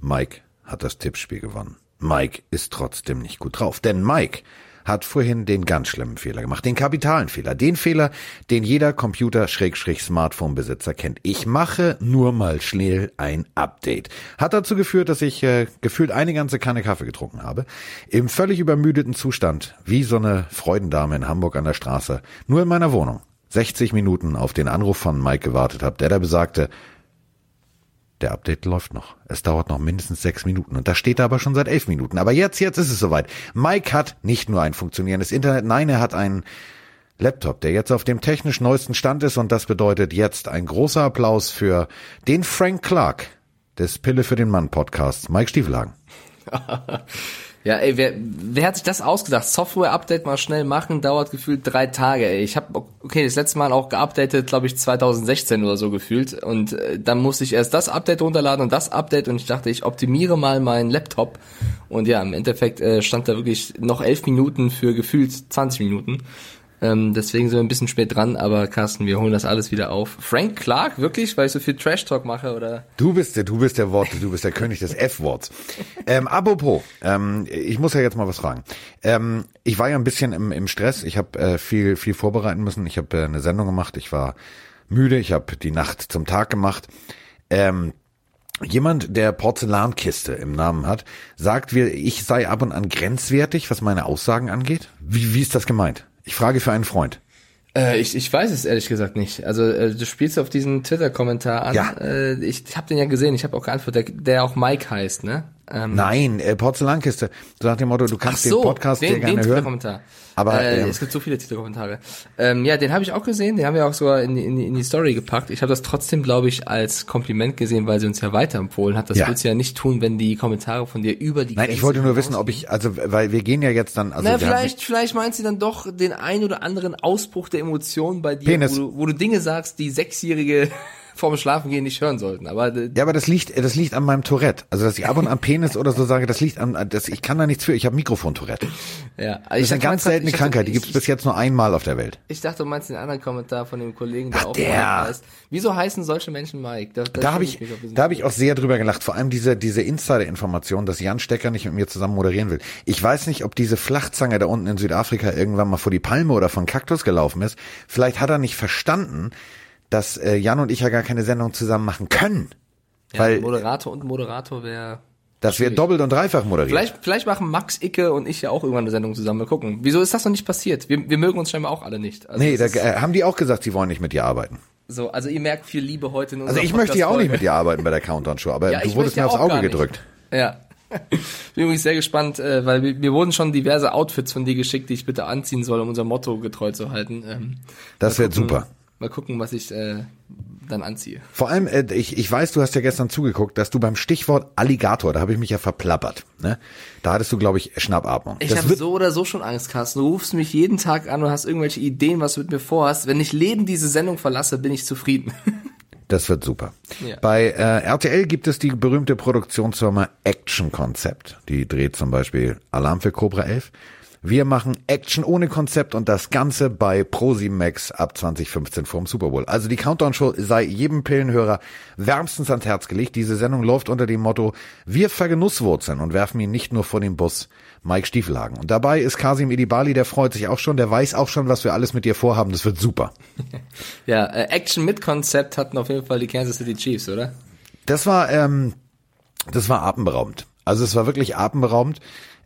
Mike hat das Tippspiel gewonnen. Mike ist trotzdem nicht gut drauf, denn Mike hat vorhin den ganz schlimmen Fehler gemacht, den kapitalen Fehler, den Fehler, den jeder Computer-Smartphone-Besitzer kennt. Ich mache nur mal schnell ein Update. Hat dazu geführt, dass ich äh, gefühlt eine ganze Kanne Kaffee getrunken habe, im völlig übermüdeten Zustand, wie so eine Freudendame in Hamburg an der Straße, nur in meiner Wohnung. 60 Minuten auf den Anruf von Mike gewartet habe, der da besagte, der Update läuft noch. Es dauert noch mindestens sechs Minuten. Und da steht er aber schon seit elf Minuten. Aber jetzt, jetzt ist es soweit. Mike hat nicht nur ein funktionierendes Internet, nein, er hat einen Laptop, der jetzt auf dem technisch neuesten Stand ist. Und das bedeutet jetzt ein großer Applaus für den Frank Clark des Pille für den Mann Podcasts, Mike Stiefelhagen. Ja, ey, wer, wer hat sich das ausgedacht? Software-Update mal schnell machen, dauert gefühlt drei Tage. Ey. Ich habe okay, das letzte Mal auch geupdatet, glaube ich, 2016 oder so gefühlt. Und äh, dann musste ich erst das Update runterladen und das Update und ich dachte, ich optimiere mal meinen Laptop. Und ja, im Endeffekt äh, stand da wirklich noch elf Minuten für gefühlt 20 Minuten. Ähm, deswegen sind wir ein bisschen spät dran, aber Carsten, wir holen das alles wieder auf. Frank Clark, wirklich, weil ich so viel Trash Talk mache, oder? Du bist der, du bist der Wort, du bist der König des F-Worts. Ähm, apropos, ähm, ich muss ja jetzt mal was fragen. Ähm, ich war ja ein bisschen im, im Stress. Ich habe äh, viel, viel vorbereiten müssen. Ich habe äh, eine Sendung gemacht. Ich war müde. Ich habe die Nacht zum Tag gemacht. Ähm, Jemand, der Porzellankiste im Namen hat, sagt, ich sei ab und an grenzwertig, was meine Aussagen angeht. Wie, wie ist das gemeint? Ich frage für einen Freund. Äh, ich, ich weiß es ehrlich gesagt nicht. Also äh, du spielst auf diesen Twitter-Kommentar an. Ja. Äh, ich habe den ja gesehen, ich habe auch geantwortet, der, der auch Mike heißt, ne? Ähm, Nein, äh, Porzellankiste. So nach dem Motto, du kannst so, den Podcast den, gerne den hören. Kommentar. Aber äh, ähm, es gibt so viele Titelkommentare. Ähm, ja, den habe ich auch gesehen. Den haben wir auch sogar in, in, in die Story gepackt. Ich habe das trotzdem, glaube ich, als Kompliment gesehen, weil sie uns ja weiterempfohlen hat. Das ja. willst du ja nicht tun, wenn die Kommentare von dir über die. Nein, Grenze ich wollte nur wissen, ob ich, also, weil wir gehen ja jetzt dann. Also Na, vielleicht, vielleicht meint sie dann doch den ein oder anderen Ausbruch der Emotionen bei dir, wo du, wo du Dinge sagst, die sechsjährige vorm Schlafengehen nicht hören sollten. Aber ja, aber das liegt, das liegt an meinem Tourette. Also dass ich ab und an Penis oder so sage, das liegt an, das, ich kann da nichts für. Ich habe Mikrofon-Tourette. Ja, also das ist eine ganz seltene Krankheit. Die gibt es bis jetzt nur einmal auf der Welt. Ich dachte, du meinst den anderen Kommentar von dem Kollegen, der Ach, auch der. Heißt. Wieso heißen solche Menschen Mike? Da, da habe ich, da habe ich auch sehr drüber gelacht. Vor allem diese diese Insider-Information, dass Jan Stecker nicht mit mir zusammen moderieren will. Ich weiß nicht, ob diese Flachzange da unten in Südafrika irgendwann mal vor die Palme oder von Kaktus gelaufen ist. Vielleicht hat er nicht verstanden dass äh, Jan und ich ja gar keine Sendung zusammen machen können. Ja, weil Moderator und Moderator wäre das wäre doppelt und dreifach moderiert. Vielleicht, vielleicht machen Max Icke und ich ja auch irgendwann eine Sendung zusammen. Mal gucken. Wieso ist das noch nicht passiert? Wir, wir mögen uns scheinbar auch alle nicht. Also nee, da äh, haben die auch gesagt, sie wollen nicht mit dir arbeiten. So, also ihr merkt viel Liebe heute in Also ich möchte ja auch nicht mit dir arbeiten bei der Countdown-Show, aber ja, du wurdest mir aufs Auge gedrückt. Ja. Bin übrigens sehr gespannt, äh, weil mir wurden schon diverse Outfits von dir geschickt, die ich bitte anziehen soll, um unser Motto getreu zu halten. Ähm, das wird super. Mal gucken, was ich äh, dann anziehe. Vor allem, äh, ich, ich weiß, du hast ja gestern zugeguckt, dass du beim Stichwort Alligator, da habe ich mich ja verplappert. Ne? Da hattest du, glaube ich, Schnappatmung. Ich habe so oder so schon Angst, Carsten. Du rufst mich jeden Tag an und hast irgendwelche Ideen, was du mit mir vorhast. Wenn ich lebend diese Sendung verlasse, bin ich zufrieden. Das wird super. Ja. Bei äh, RTL gibt es die berühmte Produktionsfirma Action Concept. Die dreht zum Beispiel Alarm für Cobra 11 wir machen Action ohne Konzept und das Ganze bei ProSimax ab 2015 vorm Super Bowl. Also die Countdown-Show sei jedem Pillenhörer wärmstens ans Herz gelegt. Diese Sendung läuft unter dem Motto, wir vergenusswurzeln und werfen ihn nicht nur vor den Bus. Mike Stiefelhagen. Und dabei ist Kasim Edibali, der freut sich auch schon, der weiß auch schon, was wir alles mit dir vorhaben. Das wird super. Ja, äh, Action mit Konzept hatten auf jeden Fall die Kansas City Chiefs, oder? Das war, ähm, das war atemberaubend. Also es war wirklich atemberaubend.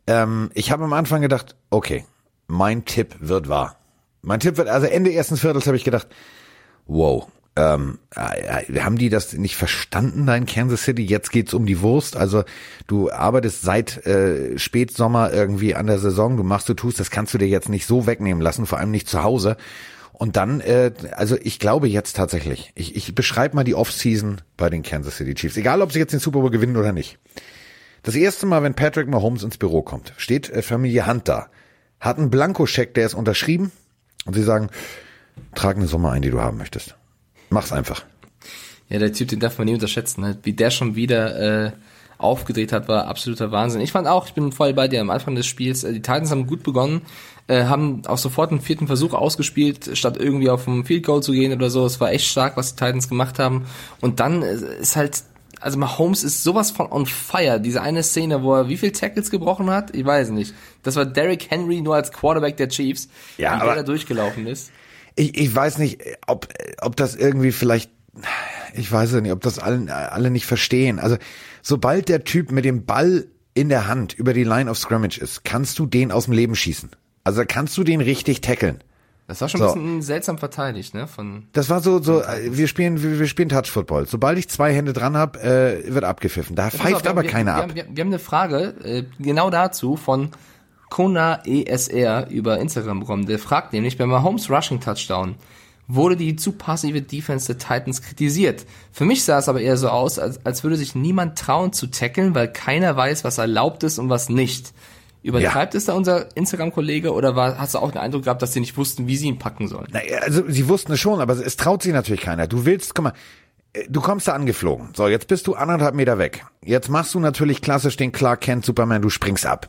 Ähm, ich habe am Anfang gedacht, okay, mein Tipp wird wahr. Mein Tipp wird, also Ende ersten Viertels habe ich gedacht, wow, ähm, äh, haben die das nicht verstanden da in Kansas City? Jetzt geht's um die Wurst. Also du arbeitest seit äh, Spätsommer irgendwie an der Saison, du machst, du tust, das kannst du dir jetzt nicht so wegnehmen lassen, vor allem nicht zu Hause. Und dann, äh, also ich glaube jetzt tatsächlich, ich, ich beschreibe mal die Offseason bei den Kansas City Chiefs, egal ob sie jetzt den Super Bowl gewinnen oder nicht. Das erste Mal, wenn Patrick Mahomes ins Büro kommt, steht äh, Familie Hunt da, hat einen Blankoscheck, der ist unterschrieben und sie sagen, trag eine Summe ein, die du haben möchtest. Mach's einfach. Ja, der Typ, den darf man nie unterschätzen, ne? wie der schon wieder äh, aufgedreht hat, war absoluter Wahnsinn. Ich fand auch, ich bin voll bei dir am Anfang des Spiels, äh, die Titans haben gut begonnen, äh, haben auch sofort einen vierten Versuch ausgespielt, statt irgendwie auf ein Field Goal zu gehen oder so. Es war echt stark, was die Titans gemacht haben. Und dann ist halt also Mahomes ist sowas von on fire. Diese eine Szene, wo er wie viel Tackles gebrochen hat, ich weiß nicht. Das war Derrick Henry nur als Quarterback der Chiefs, ja, wie aber der da durchgelaufen ist. Ich, ich weiß nicht, ob, ob das irgendwie vielleicht, ich weiß es nicht, ob das alle, alle nicht verstehen. Also sobald der Typ mit dem Ball in der Hand über die Line of Scrimmage ist, kannst du den aus dem Leben schießen. Also kannst du den richtig tackeln. Das war schon so. ein bisschen seltsam verteidigt, ne? Von das war so, so wir spielen, wir, wir spielen Touch Football. Sobald ich zwei Hände dran hab, äh, wird abgepfiffen. Da pfeift auf, aber wir, keiner wir, ab. Wir, wir, wir, haben eine Frage äh, genau dazu von Kona ESR über Instagram bekommen. Der fragt nämlich, bei Mahomes Rushing Touchdown wurde die zu passive Defense der Titans kritisiert. Für mich sah es aber eher so aus, als, als würde sich niemand trauen zu tackeln, weil keiner weiß, was erlaubt ist und was nicht. Übertreibt ja. es da unser Instagram-Kollege oder war, hast du auch den Eindruck gehabt, dass sie nicht wussten, wie sie ihn packen sollen? Na, also sie wussten es schon, aber es traut sich natürlich keiner. Du willst, guck mal, äh, du kommst da angeflogen. So, jetzt bist du anderthalb Meter weg. Jetzt machst du natürlich klassisch den Clark Kent Superman, du springst ab.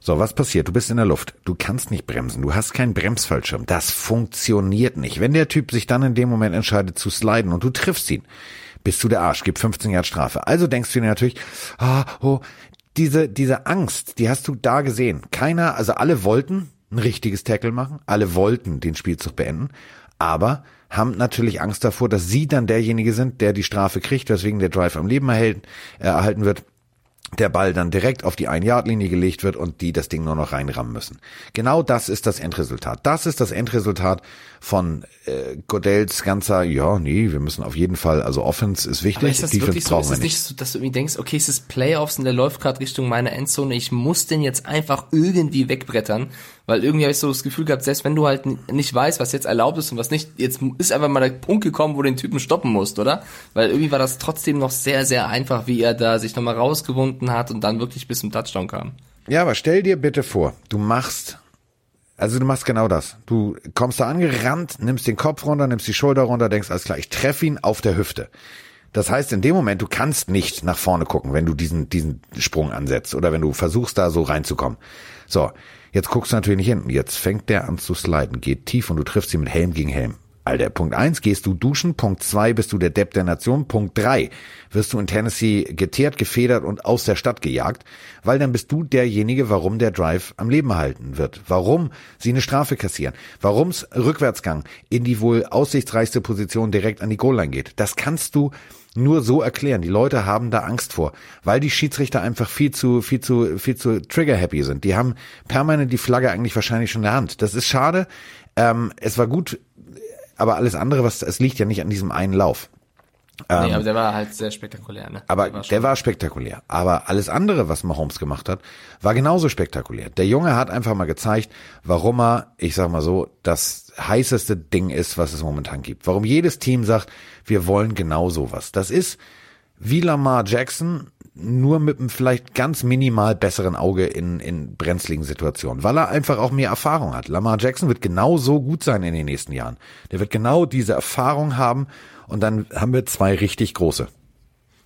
So, was passiert? Du bist in der Luft. Du kannst nicht bremsen. Du hast keinen Bremsfallschirm. Das funktioniert nicht. Wenn der Typ sich dann in dem Moment entscheidet zu sliden und du triffst ihn, bist du der Arsch, gib 15 Jahre Strafe. Also denkst du dir natürlich, ah, oh, diese, diese Angst, die hast du da gesehen. Keiner, also alle wollten ein richtiges Tackle machen, alle wollten den Spielzug beenden, aber haben natürlich Angst davor, dass sie dann derjenige sind, der die Strafe kriegt, weswegen der Drive am Leben erhält, äh, erhalten wird der Ball dann direkt auf die Ein-Yard-Linie gelegt wird und die das Ding nur noch reinrammen müssen. Genau das ist das Endresultat. Das ist das Endresultat von äh, Godells ganzer, ja, nee, wir müssen auf jeden Fall, also Offense ist wichtig, Aber ist das Defense wirklich so? Ist es nicht so, dass du irgendwie denkst, okay, es ist Playoffs und der läuft gerade Richtung meiner Endzone, ich muss den jetzt einfach irgendwie wegbrettern, weil irgendwie habe ich so das Gefühl gehabt, selbst wenn du halt nicht weißt, was jetzt erlaubt ist und was nicht, jetzt ist einfach mal der Punkt gekommen, wo du den Typen stoppen musst, oder? Weil irgendwie war das trotzdem noch sehr, sehr einfach, wie er da sich nochmal rausgewunden hat und dann wirklich bis zum Touchdown kam. Ja, aber stell dir bitte vor, du machst also du machst genau das. Du kommst da angerannt, nimmst den Kopf runter, nimmst die Schulter runter, denkst, alles klar, ich treffe ihn auf der Hüfte. Das heißt, in dem Moment, du kannst nicht nach vorne gucken, wenn du diesen, diesen Sprung ansetzt oder wenn du versuchst, da so reinzukommen. So, jetzt guckst du natürlich nicht hinten. Jetzt fängt der an zu sliden, geht tief und du triffst ihn mit Helm gegen Helm. Alter, Punkt eins gehst du duschen, Punkt zwei bist du der Depp der Nation, Punkt drei wirst du in Tennessee geteert, gefedert und aus der Stadt gejagt, weil dann bist du derjenige, warum der Drive am Leben erhalten wird, warum sie eine Strafe kassieren, warum's Rückwärtsgang in die wohl aussichtsreichste Position direkt an die Goal-Line geht. Das kannst du nur so erklären. Die Leute haben da Angst vor, weil die Schiedsrichter einfach viel zu, viel zu, viel zu trigger-happy sind. Die haben permanent die Flagge eigentlich wahrscheinlich schon in der Hand. Das ist schade. Ähm, es war gut, aber alles andere, was es liegt ja nicht an diesem einen Lauf. Ähm, nee, aber der war halt sehr spektakulär, ne? Aber der war, der war, spektakulär. Aber alles andere, was Mahomes gemacht hat, war genauso spektakulär. Der Junge hat einfach mal gezeigt, warum er, ich sag mal so, das heißeste Ding ist, was es momentan gibt. Warum jedes Team sagt, wir wollen genau sowas. Das ist wie Lamar Jackson nur mit einem vielleicht ganz minimal besseren Auge in, in brenzligen Situationen, weil er einfach auch mehr Erfahrung hat. Lamar Jackson wird genau so gut sein in den nächsten Jahren. Der wird genau diese Erfahrung haben und dann haben wir zwei richtig große.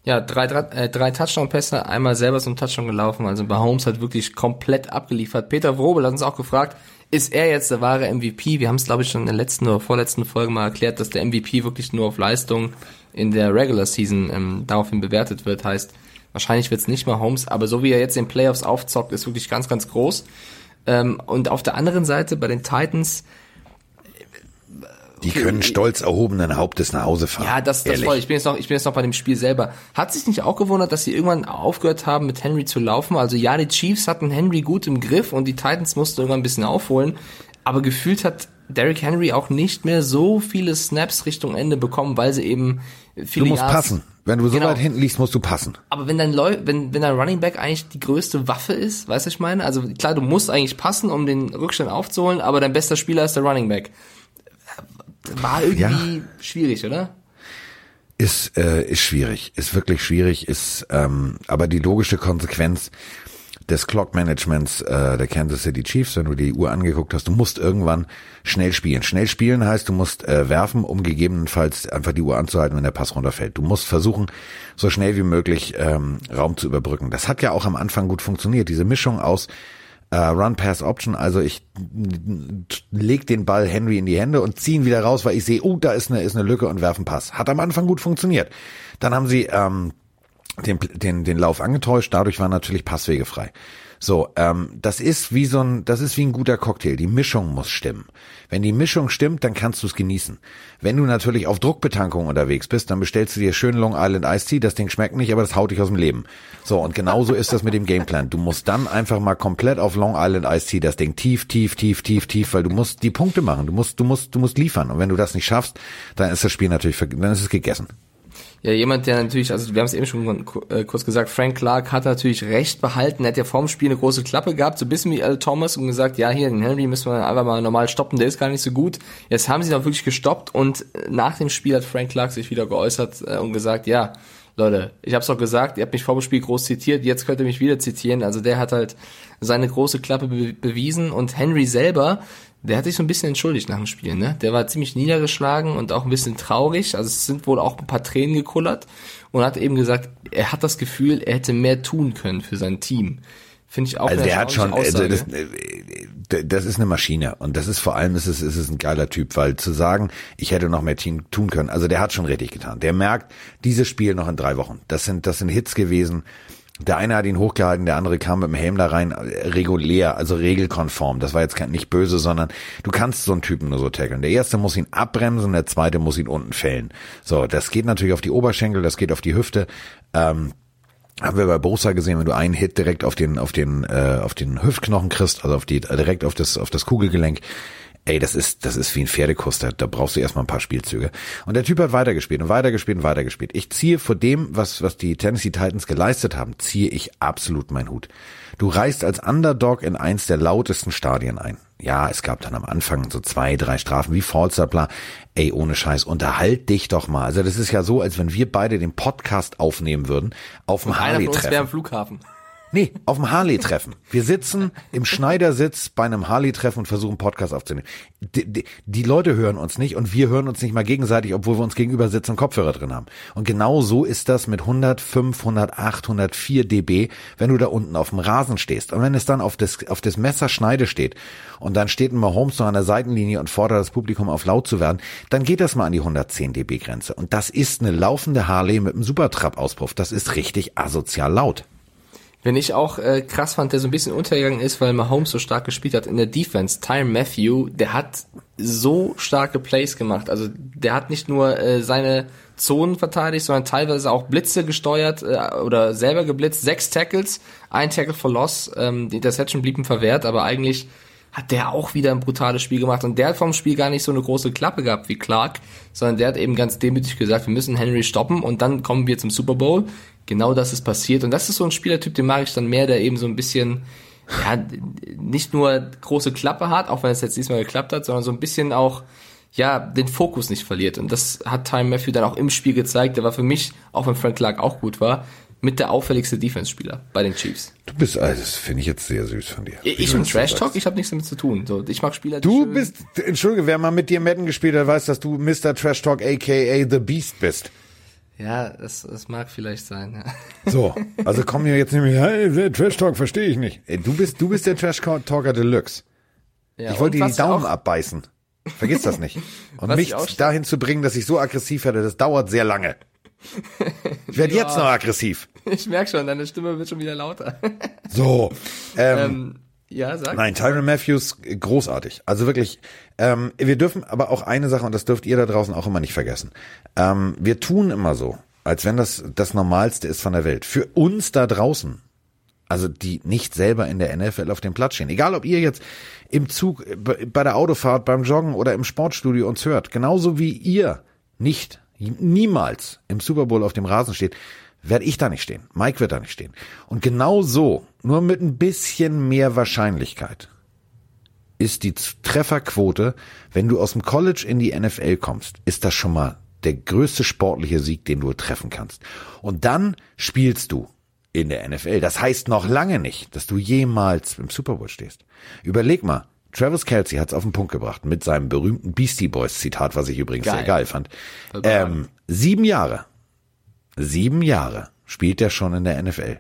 Ja, drei, drei, äh, drei Touchdown-Pässe, einmal selber zum Touchdown gelaufen, also bei Holmes hat wirklich komplett abgeliefert. Peter Wrobel hat uns auch gefragt, ist er jetzt der wahre MVP? Wir haben es, glaube ich, schon in der letzten oder vorletzten Folge mal erklärt, dass der MVP wirklich nur auf Leistung in der Regular Season ähm, daraufhin bewertet wird. Heißt, Wahrscheinlich wird es nicht mehr Holmes, aber so wie er jetzt in Playoffs aufzockt, ist wirklich ganz, ganz groß. Ähm, und auf der anderen Seite bei den Titans, die können stolz erhobenen Hauptes nach Hause fahren. Ja, das, das voll. Ich bin jetzt noch, ich bin jetzt noch bei dem Spiel selber. Hat sich nicht auch gewundert, dass sie irgendwann aufgehört haben, mit Henry zu laufen? Also ja, die Chiefs hatten Henry gut im Griff und die Titans mussten irgendwann ein bisschen aufholen. Aber gefühlt hat Derrick Henry auch nicht mehr so viele Snaps Richtung Ende bekommen, weil sie eben viele Du musst Yards passen. Wenn du so genau. weit hinten liegst, musst du passen. Aber wenn dein Leu wenn, wenn dein Running Back eigentlich die größte Waffe ist, weißt du, ich meine? Also klar, du musst eigentlich passen, um den Rückstand aufzuholen, aber dein bester Spieler ist der Running Back. War irgendwie ja. schwierig, oder? Ist, äh, ist schwierig, ist wirklich schwierig, ist ähm, aber die logische Konsequenz des Clock Managements äh, der Kansas City Chiefs, wenn du die Uhr angeguckt hast. Du musst irgendwann schnell spielen. Schnell spielen heißt, du musst äh, werfen, um gegebenenfalls einfach die Uhr anzuhalten, wenn der Pass runterfällt. Du musst versuchen, so schnell wie möglich ähm, Raum zu überbrücken. Das hat ja auch am Anfang gut funktioniert. Diese Mischung aus äh, Run Pass Option, also ich leg den Ball Henry in die Hände und zieh ihn wieder raus, weil ich sehe, oh, da ist eine, ist eine Lücke und werfen Pass. Hat am Anfang gut funktioniert. Dann haben sie ähm, den, den, den Lauf angetäuscht, dadurch war natürlich Passwege frei. So, ähm, das ist wie so ein, das ist wie ein guter Cocktail. Die Mischung muss stimmen. Wenn die Mischung stimmt, dann kannst du es genießen. Wenn du natürlich auf Druckbetankung unterwegs bist, dann bestellst du dir schön Long Island Ice Tea. Das Ding schmeckt nicht, aber das haut dich aus dem Leben. So, und genauso ist das mit dem Gameplan. Du musst dann einfach mal komplett auf Long Island Ice Tea das Ding tief, tief, tief, tief, tief, weil du musst die Punkte machen. Du musst, du musst, du musst liefern. Und wenn du das nicht schaffst, dann ist das Spiel natürlich, dann ist es gegessen. Ja, jemand, der natürlich, also wir haben es eben schon äh, kurz gesagt, Frank Clark hat natürlich recht behalten. Er hat ja vorm Spiel eine große Klappe gehabt, so ein bisschen wie Al Thomas und gesagt, ja, hier, den Henry müssen wir einfach mal normal stoppen, der ist gar nicht so gut. Jetzt haben sie ihn auch wirklich gestoppt und nach dem Spiel hat Frank Clark sich wieder geäußert äh, und gesagt, ja, Leute, ich hab's doch gesagt, ihr habt mich vor dem Spiel groß zitiert, jetzt könnt ihr mich wieder zitieren. Also der hat halt seine große Klappe be bewiesen und Henry selber der hat sich so ein bisschen entschuldigt nach dem Spiel, ne? Der war ziemlich niedergeschlagen und auch ein bisschen traurig. Also es sind wohl auch ein paar Tränen gekullert und hat eben gesagt, er hat das Gefühl, er hätte mehr tun können für sein Team. Finde ich auch Also der hat schon, also das, äh, das ist eine Maschine und das ist vor allem, ist es, ist es ein geiler Typ, weil zu sagen, ich hätte noch mehr Team tun können, also der hat schon richtig getan. Der merkt, dieses Spiel noch in drei Wochen, das sind, das sind Hits gewesen der eine hat ihn hochgehalten, der andere kam mit dem Helm da rein, regulär, also regelkonform. Das war jetzt nicht böse, sondern du kannst so einen Typen nur so tackeln. Der erste muss ihn abbremsen, der zweite muss ihn unten fällen. So, das geht natürlich auf die Oberschenkel, das geht auf die Hüfte. Ähm, haben wir bei Bosa gesehen, wenn du einen Hit direkt auf den auf den äh, auf den Hüftknochen kriegst, also auf die direkt auf das auf das Kugelgelenk, ey, das ist, das ist wie ein Pferdekuss, da, da brauchst du erstmal ein paar Spielzüge. Und der Typ hat weitergespielt und weitergespielt und weitergespielt. Ich ziehe vor dem, was, was die Tennessee Titans geleistet haben, ziehe ich absolut meinen Hut. Du reist als Underdog in eins der lautesten Stadien ein. Ja, es gab dann am Anfang so zwei, drei Strafen wie Falser, bla. Ey, ohne Scheiß, unterhalt dich doch mal. Also das ist ja so, als wenn wir beide den Podcast aufnehmen würden auf dem Harley-Treffen. am Flughafen. Nee, auf dem Harley-Treffen. Wir sitzen im Schneidersitz bei einem Harley-Treffen und versuchen Podcast aufzunehmen. Die, die, die, Leute hören uns nicht und wir hören uns nicht mal gegenseitig, obwohl wir uns gegenüber sitzen und Kopfhörer drin haben. Und genau so ist das mit 105, 108, 104 dB, wenn du da unten auf dem Rasen stehst. Und wenn es dann auf das, auf das Messer Schneide steht und dann steht ein Mahomes noch an der Seitenlinie und fordert das Publikum auf laut zu werden, dann geht das mal an die 110 dB Grenze. Und das ist eine laufende Harley mit einem Supertrap-Auspuff. Das ist richtig asozial laut. Wenn ich auch äh, krass fand, der so ein bisschen untergegangen ist, weil Mahomes so stark gespielt hat in der Defense. Tyron Matthew, der hat so starke Plays gemacht. Also der hat nicht nur äh, seine Zonen verteidigt, sondern teilweise auch Blitze gesteuert äh, oder selber geblitzt. Sechs Tackles, ein Tackle for Loss. Ähm, die Interception blieben verwehrt, aber eigentlich hat der auch wieder ein brutales Spiel gemacht. Und der hat vom Spiel gar nicht so eine große Klappe gehabt wie Clark, sondern der hat eben ganz demütig gesagt, wir müssen Henry stoppen und dann kommen wir zum Super Bowl. Genau das ist passiert. Und das ist so ein Spielertyp, den mag ich dann mehr, der eben so ein bisschen, ja, nicht nur große Klappe hat, auch wenn es jetzt diesmal geklappt hat, sondern so ein bisschen auch, ja, den Fokus nicht verliert. Und das hat Time Matthew dann auch im Spiel gezeigt. Der war für mich, auch wenn Frank Clark auch gut war, mit der auffälligste Defense-Spieler bei den Chiefs. Du bist, also das finde ich jetzt sehr süß von dir. Ich, ich bin Trash Talk, ich habe nichts damit zu tun. So, ich mag Spieler. Du bist, entschuldige, wer mal mit dir Madden gespielt hat, weiß, dass du Mr. Trash Talk, aka The Beast bist. Ja, das, das mag vielleicht sein. Ja. So, also komm hier jetzt nämlich, hey, Trash Talk verstehe ich nicht. Ey, du bist, du bist der Trash Talker Deluxe. Ja, ich wollte dir die Daumen abbeißen. Vergiss das nicht. Und mich dahin zu bringen, dass ich so aggressiv werde, das dauert sehr lange. Ich werde ja. jetzt noch aggressiv. Ich merke schon, deine Stimme wird schon wieder lauter. So. Ähm, ähm, ja, sag. Nein, Tyron Matthews, großartig. Also wirklich, ähm, wir dürfen aber auch eine Sache, und das dürft ihr da draußen auch immer nicht vergessen. Ähm, wir tun immer so, als wenn das das Normalste ist von der Welt. Für uns da draußen, also die nicht selber in der NFL auf dem Platz stehen. Egal, ob ihr jetzt im Zug, bei der Autofahrt, beim Joggen oder im Sportstudio uns hört. Genauso wie ihr nicht niemals im Super Bowl auf dem Rasen steht, werde ich da nicht stehen. Mike wird da nicht stehen. Und genau so, nur mit ein bisschen mehr Wahrscheinlichkeit, ist die Trefferquote, wenn du aus dem College in die NFL kommst, ist das schon mal der größte sportliche Sieg, den du treffen kannst. Und dann spielst du in der NFL. Das heißt noch lange nicht, dass du jemals im Super Bowl stehst. Überleg mal, Travis Kelsey hat es auf den Punkt gebracht mit seinem berühmten Beastie Boys Zitat, was ich übrigens geil. sehr geil fand. Ähm, sieben Jahre, sieben Jahre spielt er schon in der NFL.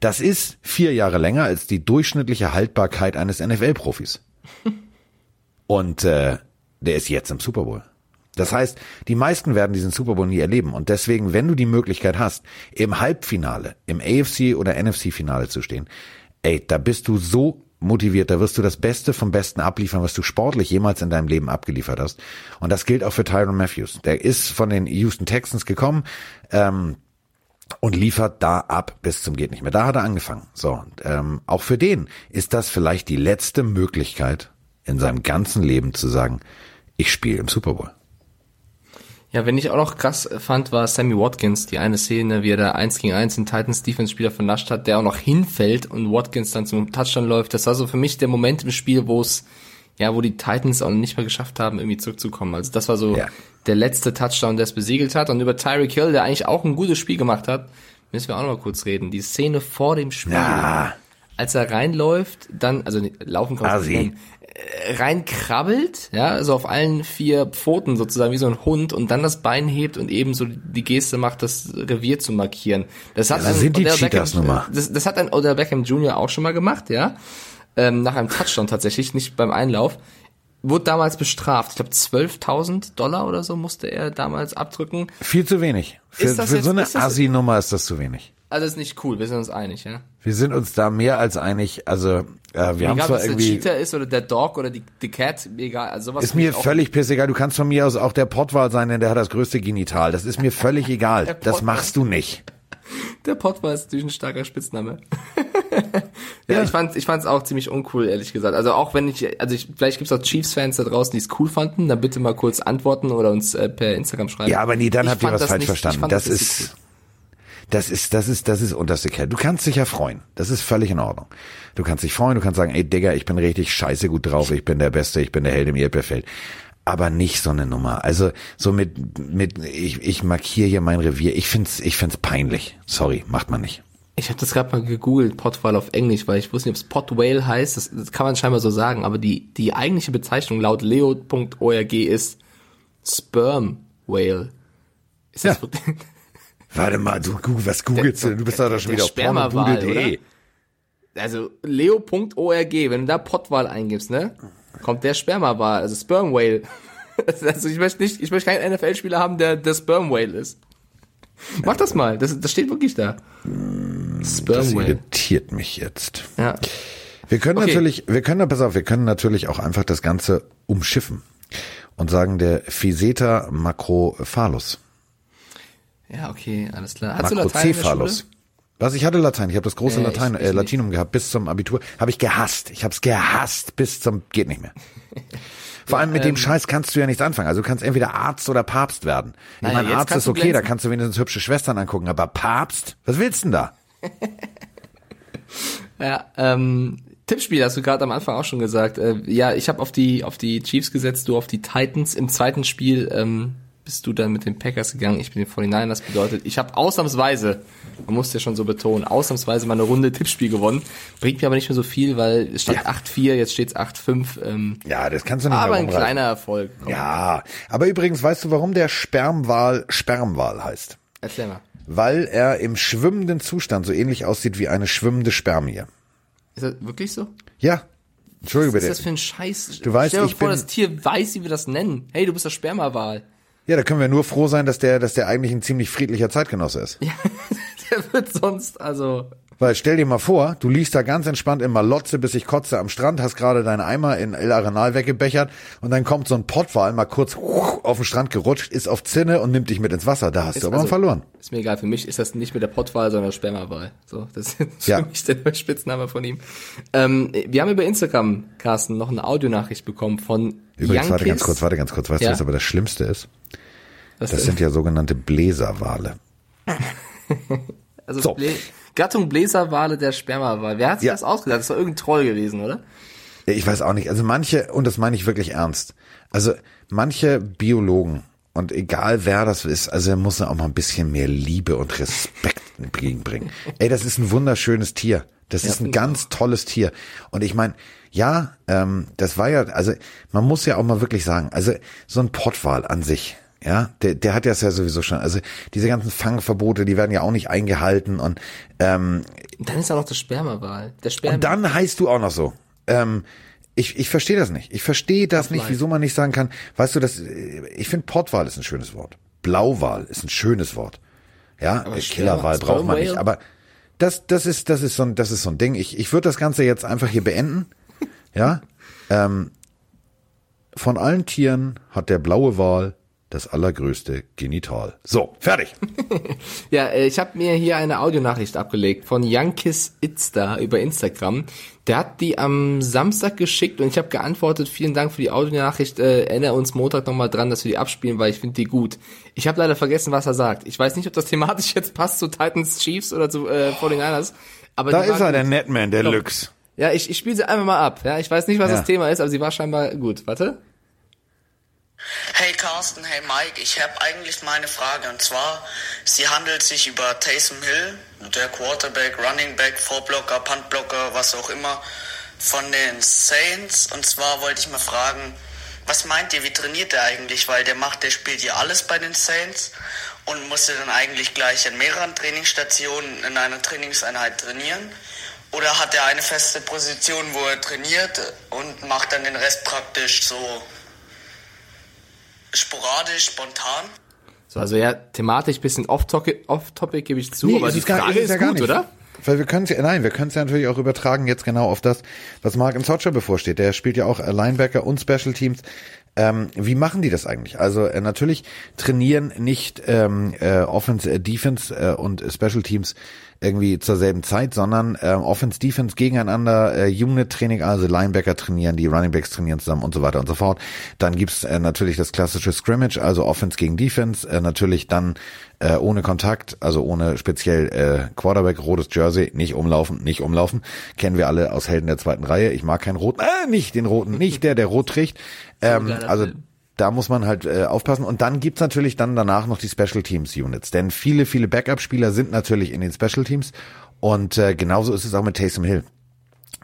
Das ist vier Jahre länger als die durchschnittliche Haltbarkeit eines NFL-Profis. Und äh, der ist jetzt im Super Bowl. Das heißt, die meisten werden diesen Super Bowl nie erleben. Und deswegen, wenn du die Möglichkeit hast, im Halbfinale, im AFC oder NFC-Finale zu stehen, ey, da bist du so motiviert, da wirst du das Beste vom Besten abliefern, was du sportlich jemals in deinem Leben abgeliefert hast. Und das gilt auch für Tyron Matthews. Der ist von den Houston Texans gekommen ähm, und liefert da ab bis zum geht nicht mehr. Da hat er angefangen. So, ähm, auch für den ist das vielleicht die letzte Möglichkeit in seinem ganzen Leben zu sagen, ich spiele im Super Bowl. Ja, wenn ich auch noch krass fand, war Sammy Watkins, die eine Szene, wie er da eins gegen eins den Titans Defense Spieler vernascht hat, der auch noch hinfällt und Watkins dann zum Touchdown läuft. Das war so für mich der Moment im Spiel, wo es, ja, wo die Titans auch nicht mehr geschafft haben, irgendwie zurückzukommen. Also das war so ja. der letzte Touchdown, der es besiegelt hat. Und über Tyreek Hill, der eigentlich auch ein gutes Spiel gemacht hat, müssen wir auch noch mal kurz reden. Die Szene vor dem Spiel. Ja. Als er reinläuft, dann, also laufen kann man reinkrabbelt, ja, also auf allen vier Pfoten sozusagen wie so ein Hund und dann das Bein hebt und eben so die Geste macht, das Revier zu markieren. Das hat ja, das sind die Cheetahs Nummer. Das, das hat ein Odell Beckham Jr. auch schon mal gemacht, ja, ähm, nach einem Touchdown tatsächlich, nicht beim Einlauf. Wurde damals bestraft. Ich glaube 12.000 Dollar oder so musste er damals abdrücken. Viel zu wenig. Für, für jetzt, so eine Assi-Nummer ist das zu wenig. Also ist nicht cool, wir sind uns einig, ja? Wir sind uns da mehr als einig. Also äh, wir haben zwar irgendwie. der Cheetah ist oder der Dog oder die, die Cat, egal. Also sowas ist mir völlig pissegal. Du kannst von mir aus auch der Pottwal sein, denn der hat das größte Genital. Das ist mir völlig egal. das machst du nicht. Der Pottwal ist natürlich ein starker Spitzname. ja, ja, ich fand ich fand's auch ziemlich uncool, ehrlich gesagt. Also auch wenn ich, also ich, vielleicht gibt's auch Chiefs-Fans da draußen, die es cool fanden, dann bitte mal kurz antworten oder uns äh, per Instagram schreiben. Ja, aber nee, dann ich habt ihr was falsch nicht, verstanden. Das, das ist. Cool. Das ist, das ist, das ist unterste Kerl. Du kannst dich ja freuen. Das ist völlig in Ordnung. Du kannst dich freuen, du kannst sagen, ey Digga, ich bin richtig scheiße gut drauf, ich bin der Beste, ich bin der Held im Erdbeerfeld. Aber nicht so eine Nummer. Also so mit, mit ich, ich markiere hier mein Revier. Ich find's, ich find's peinlich. Sorry, macht man nicht. Ich habe das gerade mal gegoogelt, Potwale auf Englisch, weil ich wusste nicht, ob es Potwhale heißt. Das, das kann man scheinbar so sagen. Aber die, die eigentliche Bezeichnung laut leo.org ist Sperm Whale. Ist das ja. Warte mal, du was googelst du? Du bist doch schon wieder auf pornobudel.de. Also leo.org, wenn du da Pottwal eingibst, ne? Kommt der Spermawal, also Sperm Whale. Also ich möchte nicht, ich möchte keinen NFL-Spieler haben, der der Sperm Whale ist. Mach das mal, das, das steht wirklich da. Sperm das irritiert mich jetzt. Ja. Wir können okay. natürlich, wir können, pass auf, wir können natürlich auch einfach das Ganze umschiffen und sagen der Physeter Macrophalus. Ja, okay, alles klar. Hast Schule? Was, ich hatte Latein. Ich habe das große äh, Latein, äh, Latinum gehabt bis zum Abitur. Habe ich gehasst. Ich habe es gehasst bis zum geht nicht mehr. Vor allem mit ähm, dem Scheiß kannst du ja nichts anfangen. Also du kannst entweder Arzt oder Papst werden. Ich naja, meine, Arzt ist okay, da kannst du wenigstens hübsche Schwestern angucken. Aber Papst? Was willst du denn da? ja, ähm, Tippspiel hast du gerade am Anfang auch schon gesagt. Äh, ja, ich habe auf die auf die Chiefs gesetzt, du auf die Titans. Im zweiten Spiel ähm, bist du dann mit den Packers gegangen, ich bin den 49ers. Bedeutet, ich habe ausnahmsweise, man muss ja schon so betonen, ausnahmsweise mal eine Runde Tippspiel gewonnen. Bringt mir aber nicht mehr so viel, weil es stand ja. 8-4, jetzt steht's 8-5. Ähm, ja, das kannst du nicht Aber ein kleiner Erfolg. Komm. Ja, aber übrigens, weißt du, warum der Spermwal Spermwal heißt? Erzähl mal. Weil er im schwimmenden Zustand so ähnlich aussieht wie eine schwimmende Spermie. Ist das wirklich so? Ja, Entschuldige bitte. Was ist das für ein Scheiß? Du weißt, Stell dir ich vor, bin, das Tier weiß, wie wir das nennen. Hey, du bist der Spermawal. Ja, da können wir nur froh sein, dass der, dass der eigentlich ein ziemlich friedlicher Zeitgenosse ist. Ja, der wird sonst, also. Weil stell dir mal vor, du liegst da ganz entspannt in Malotze, bis ich kotze am Strand, hast gerade deinen Eimer in El Arenal weggebechert und dann kommt so ein Pottwal mal kurz auf den Strand gerutscht, ist auf Zinne und nimmt dich mit ins Wasser. Da hast ist, du aber also, verloren. Ist mir egal, für mich ist das nicht mehr der Pottwal, sondern der Spermawal. So, das ist ja. für mich der Spitzname von ihm. Ähm, wir haben über Instagram, Carsten, noch eine Audionachricht bekommen von Übrigens, warte ganz kurz, warte ganz kurz. Weißt ja. du, was aber das Schlimmste ist? Was das denn? sind ja sogenannte Bläserwale. also so. Blä Gattung Bläserwale der Spermawal. Wer hat sich ja. das ausgedacht? Das war irgendein Troll gewesen, oder? Ich weiß auch nicht. Also manche, und das meine ich wirklich ernst, also manche Biologen Und egal wer das ist, also er muss auch mal ein bisschen mehr Liebe und Respekt entgegenbringen. Ey, das ist ein wunderschönes Tier. Das ja, ist ein ganz tolles Tier. Und ich meine, ja, ähm, das war ja, also man muss ja auch mal wirklich sagen, also so ein Pottwal an sich, ja, der, der hat das ja sowieso schon. Also diese ganzen Fangverbote, die werden ja auch nicht eingehalten und ähm, dann ist auch noch der Spermawahl. Der Sperma und dann heißt du auch noch so. Ähm, ich, ich verstehe das nicht. Ich verstehe das nicht, wieso man nicht sagen kann, weißt du, das, ich finde Portwahl ist ein schönes Wort. Blauwahl ist ein schönes Wort. Ja, aber Killerwahl braucht man nicht. Aber das, das ist, das ist so ein, das ist so ein Ding. Ich, ich würde das Ganze jetzt einfach hier beenden. ja, ähm, von allen Tieren hat der blaue Wal das allergrößte Genital. So, fertig. ja, äh, ich habe mir hier eine Audionachricht abgelegt von Yankis Itzda über Instagram. Der hat die am Samstag geschickt und ich habe geantwortet, vielen Dank für die Audionachricht. Äh, erinnere uns Montag nochmal dran, dass wir die abspielen, weil ich finde die gut. Ich habe leider vergessen, was er sagt. Ich weiß nicht, ob das thematisch jetzt passt zu Titans Chiefs oder zu äh, 49ers. Aber da ist er, gut. der Netman, der Lux. Ja, ich, ich spiele sie einfach mal ab. Ja, ich weiß nicht, was ja. das Thema ist, aber sie war scheinbar gut. Warte. Hey Carsten, hey Mike, ich habe eigentlich meine Frage und zwar, sie handelt sich über Taysom Hill, der Quarterback, Running Back, Vorblocker, Puntblocker, was auch immer, von den Saints. Und zwar wollte ich mal fragen, was meint ihr, wie trainiert er eigentlich? Weil der macht, der spielt ja alles bei den Saints und musste dann eigentlich gleich in mehreren Trainingsstationen in einer Trainingseinheit trainieren. Oder hat er eine feste Position, wo er trainiert und macht dann den Rest praktisch so sporadisch, spontan. So, also ja, thematisch bisschen off-topic, off -topic, gebe ich zu, nee, aber die Frage gar, ist, ist ja gut, oder? Weil wir können es ja, nein, wir können es ja natürlich auch übertragen jetzt genau auf das, was Mark im Socher bevorsteht. Der spielt ja auch Linebacker und Special Teams. Ähm, wie machen die das eigentlich? Also äh, natürlich trainieren nicht ähm, äh, Offense, äh, Defense äh, und Special Teams irgendwie zur selben Zeit, sondern äh, Offense, Defense gegeneinander, äh, Unit-Training, also Linebacker trainieren, die Runningbacks trainieren zusammen und so weiter und so fort. Dann gibt's äh, natürlich das klassische Scrimmage, also Offense gegen Defense, äh, natürlich dann äh, ohne Kontakt, also ohne speziell äh, Quarterback, rotes Jersey, nicht umlaufen, nicht umlaufen. Kennen wir alle aus Helden der zweiten Reihe. Ich mag keinen roten, äh, nicht den roten, nicht der, der rot trägt. Ähm, also da muss man halt äh, aufpassen. Und dann gibt's natürlich dann danach noch die Special Teams Units. Denn viele, viele Backup-Spieler sind natürlich in den Special Teams. Und äh, genauso ist es auch mit Taysom Hill.